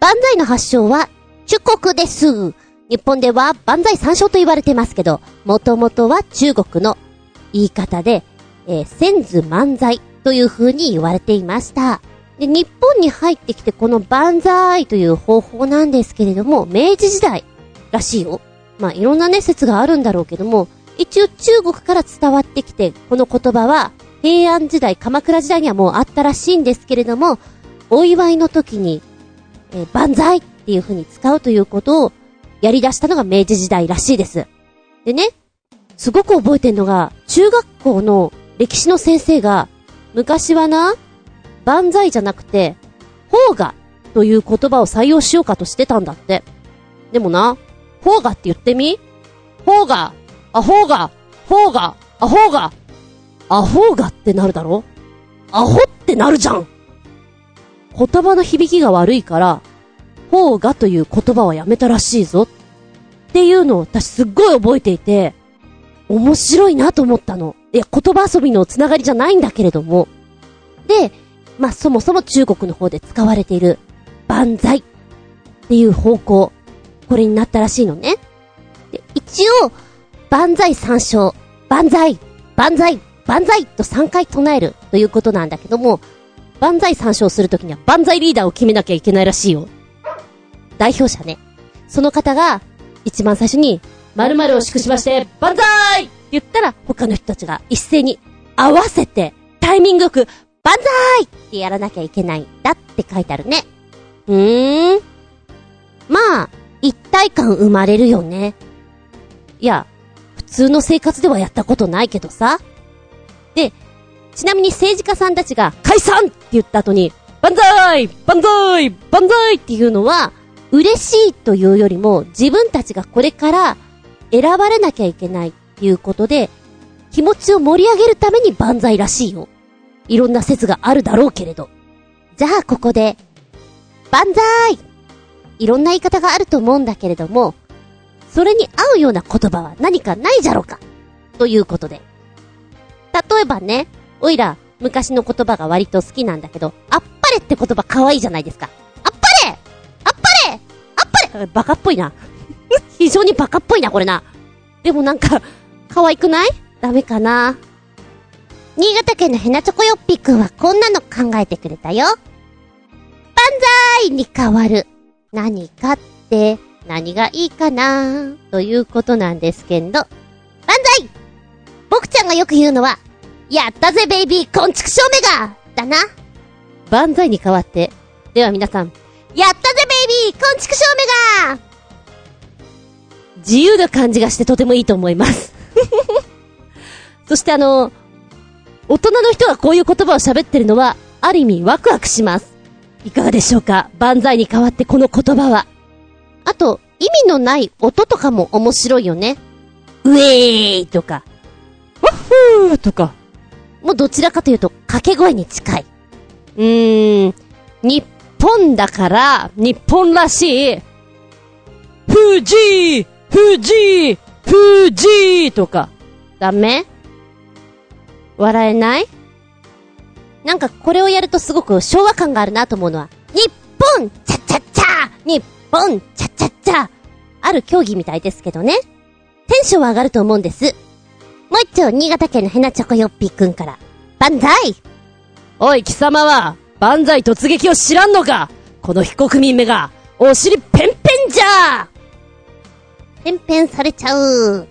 [SPEAKER 1] 万歳の発祥は、中国です。日本では万歳三唱と言われてますけど、もともとは中国の言い方で、えー、先祖万歳という風に言われていました。で、日本に入ってきてこの万歳という方法なんですけれども、明治時代らしいよ。まあ、いろんなね、説があるんだろうけども、一応中国から伝わってきて、この言葉は平安時代、鎌倉時代にはもうあったらしいんですけれども、お祝いの時に、えー、万歳っていう風に使うということをやり出したのが明治時代らしいです。でね、すごく覚えてんのが、中学校の歴史の先生が、昔はな、万歳じゃなくて、ほうがという言葉を採用しようかとしてたんだって。でもな、ほうがって言ってみ？ほうが、あほうが、ほうが、あほうが、あほうがってなるだろ？アホってなるじゃん言葉の響きが悪いから、ほうがという言葉はやめたらしいぞ。っていうのを私すっごい覚えていて、面白いなと思ったの。いや、言葉遊びのつながりじゃないんだけれども。で、まあ、そもそも中国の方で使われている、万歳っていう方向、これになったらしいのね。で、一応、万歳参照、万歳、万歳、万歳と3回唱えるということなんだけども、万歳参照するときには万歳リーダーを決めなきゃいけないらしいよ。代表者ね。その方が、一番最初に、〇〇を祝しまして、万歳って言ったら、他の人たちが一斉に合わせて、タイミングよく、万歳ってやらなきゃいけないんだって書いてあるね。うーん。まあ、一体感生まれるよね。いや、普通の生活ではやったことないけどさ。で、ちなみに政治家さんたちが解散って言った後に、万歳万歳万歳っていうのは、嬉しいというよりも、自分たちがこれから選ばれなきゃいけないっていうことで、気持ちを盛り上げるために万歳らしいよ。いろんな説があるだろうけれど。じゃあここで、万歳いろんな言い方があると思うんだけれども、それに合うような言葉は何かないじゃろうかということで。例えばね、おいら、昔の言葉が割と好きなんだけど、あっぱれって言葉可愛いじゃないですか。あっぱれあっぱれあっぱれバカっぽいな。[LAUGHS] 非常にバカっぽいな、これな。でもなんか、可愛くない？ダメかな。新潟県のヘナチョコヨッピーくんはこんなの考えてくれたよ。万歳に変わる。何かって何がいいかなということなんですけど。万歳僕ちゃんがよく言うのは、やったぜベイビーこんちくしょうめがだな。万歳に変わって。では皆さん、やったぜベイビーこんちくしょうめが自由な感じがしてとてもいいと思います [LAUGHS] そしてあの、大人の人がこういう言葉を喋ってるのは、ある意味ワクワクします。いかがでしょうか？万歳に代わってこの言葉は。あと、意味のない音とかも面白いよね。ウェーイとか、ワッフーとか。もうどちらかというと掛け声に近い。うーん、日本だから、日本らしい、富士富士富士とか、ダメ？笑えない？なんかこれをやるとすごく昭和感があるなと思うのは、日本チャチャチャ日本チャチャチャある競技みたいですけどね。テンションは上がると思うんです。もう一丁、新潟県のヘナチョコヨッピーくんから。万歳おい、貴様は、万歳突撃を知らんのか？この非国民めが、お尻ペンペンじゃペンペンされちゃう。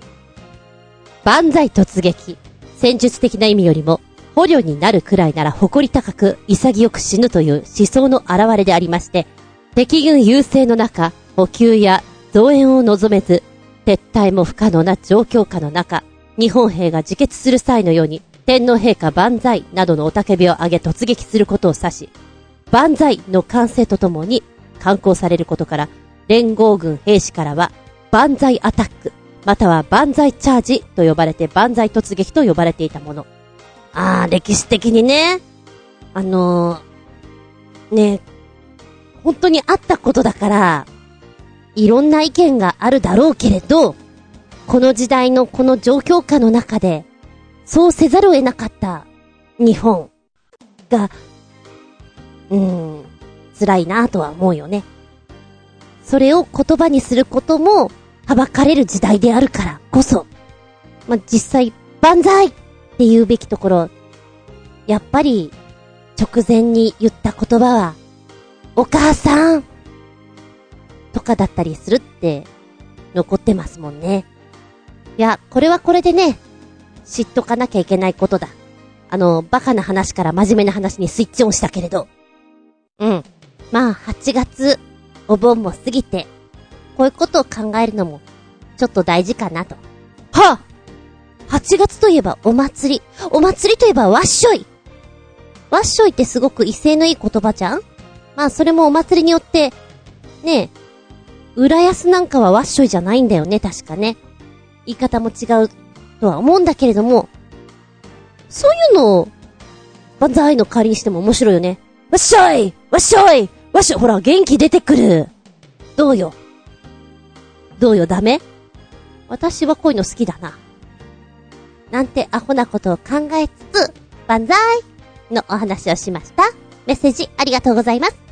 [SPEAKER 1] 万歳突撃。戦術的な意味よりも、捕虜になるくらいなら誇り高く潔く死ぬという思想の表れでありまして、敵軍優勢の中、補給や増援を望めず、撤退も不可能な状況下の中、日本兵が自決する際のように、天皇陛下万歳などのおたけびを上げ突撃することを指し、万歳の完成とともに観光されることから、連合軍兵士からは、万歳アタック、または万歳チャージと呼ばれて万歳突撃と呼ばれていたもの。ああ、歴史的にね、あのー、ね、本当にあったことだから、いろんな意見があるだろうけれど、この時代のこの状況下の中で、そうせざるを得なかった日本が、うーん、辛いなとは思うよね。それを言葉にすることもはばかれる時代であるからこそ、まあ、実際、万歳って言うべきところ、やっぱり、直前に言った言葉は、お母さんとかだったりするって、残ってますもんね。いや、これはこれでね、知っとかなきゃいけないことだ。あの、バカな話から真面目な話にスイッチオンしたけれど。うん。まあ、8月、お盆も過ぎて、こういうことを考えるのも、ちょっと大事かなと。はあ !8 月といえばお祭り。お祭りといえばわっしょい。わっしょいってすごく威勢のいい言葉じゃん？まあ、それもお祭りによって、ねえ、浦安なんかはわっしょいじゃないんだよね、確かね。言い方も違うとは思うんだけれども、そういうのを、万歳の代わりにしても面白いよね。わっしょいわっしょいわっしょいほら、元気出てくるどうよ？どうよ、ダメ？私はこういうの好きだな。なんてアホなことを考えつつ、万歳のお話をしました。メッセージありがとうございます。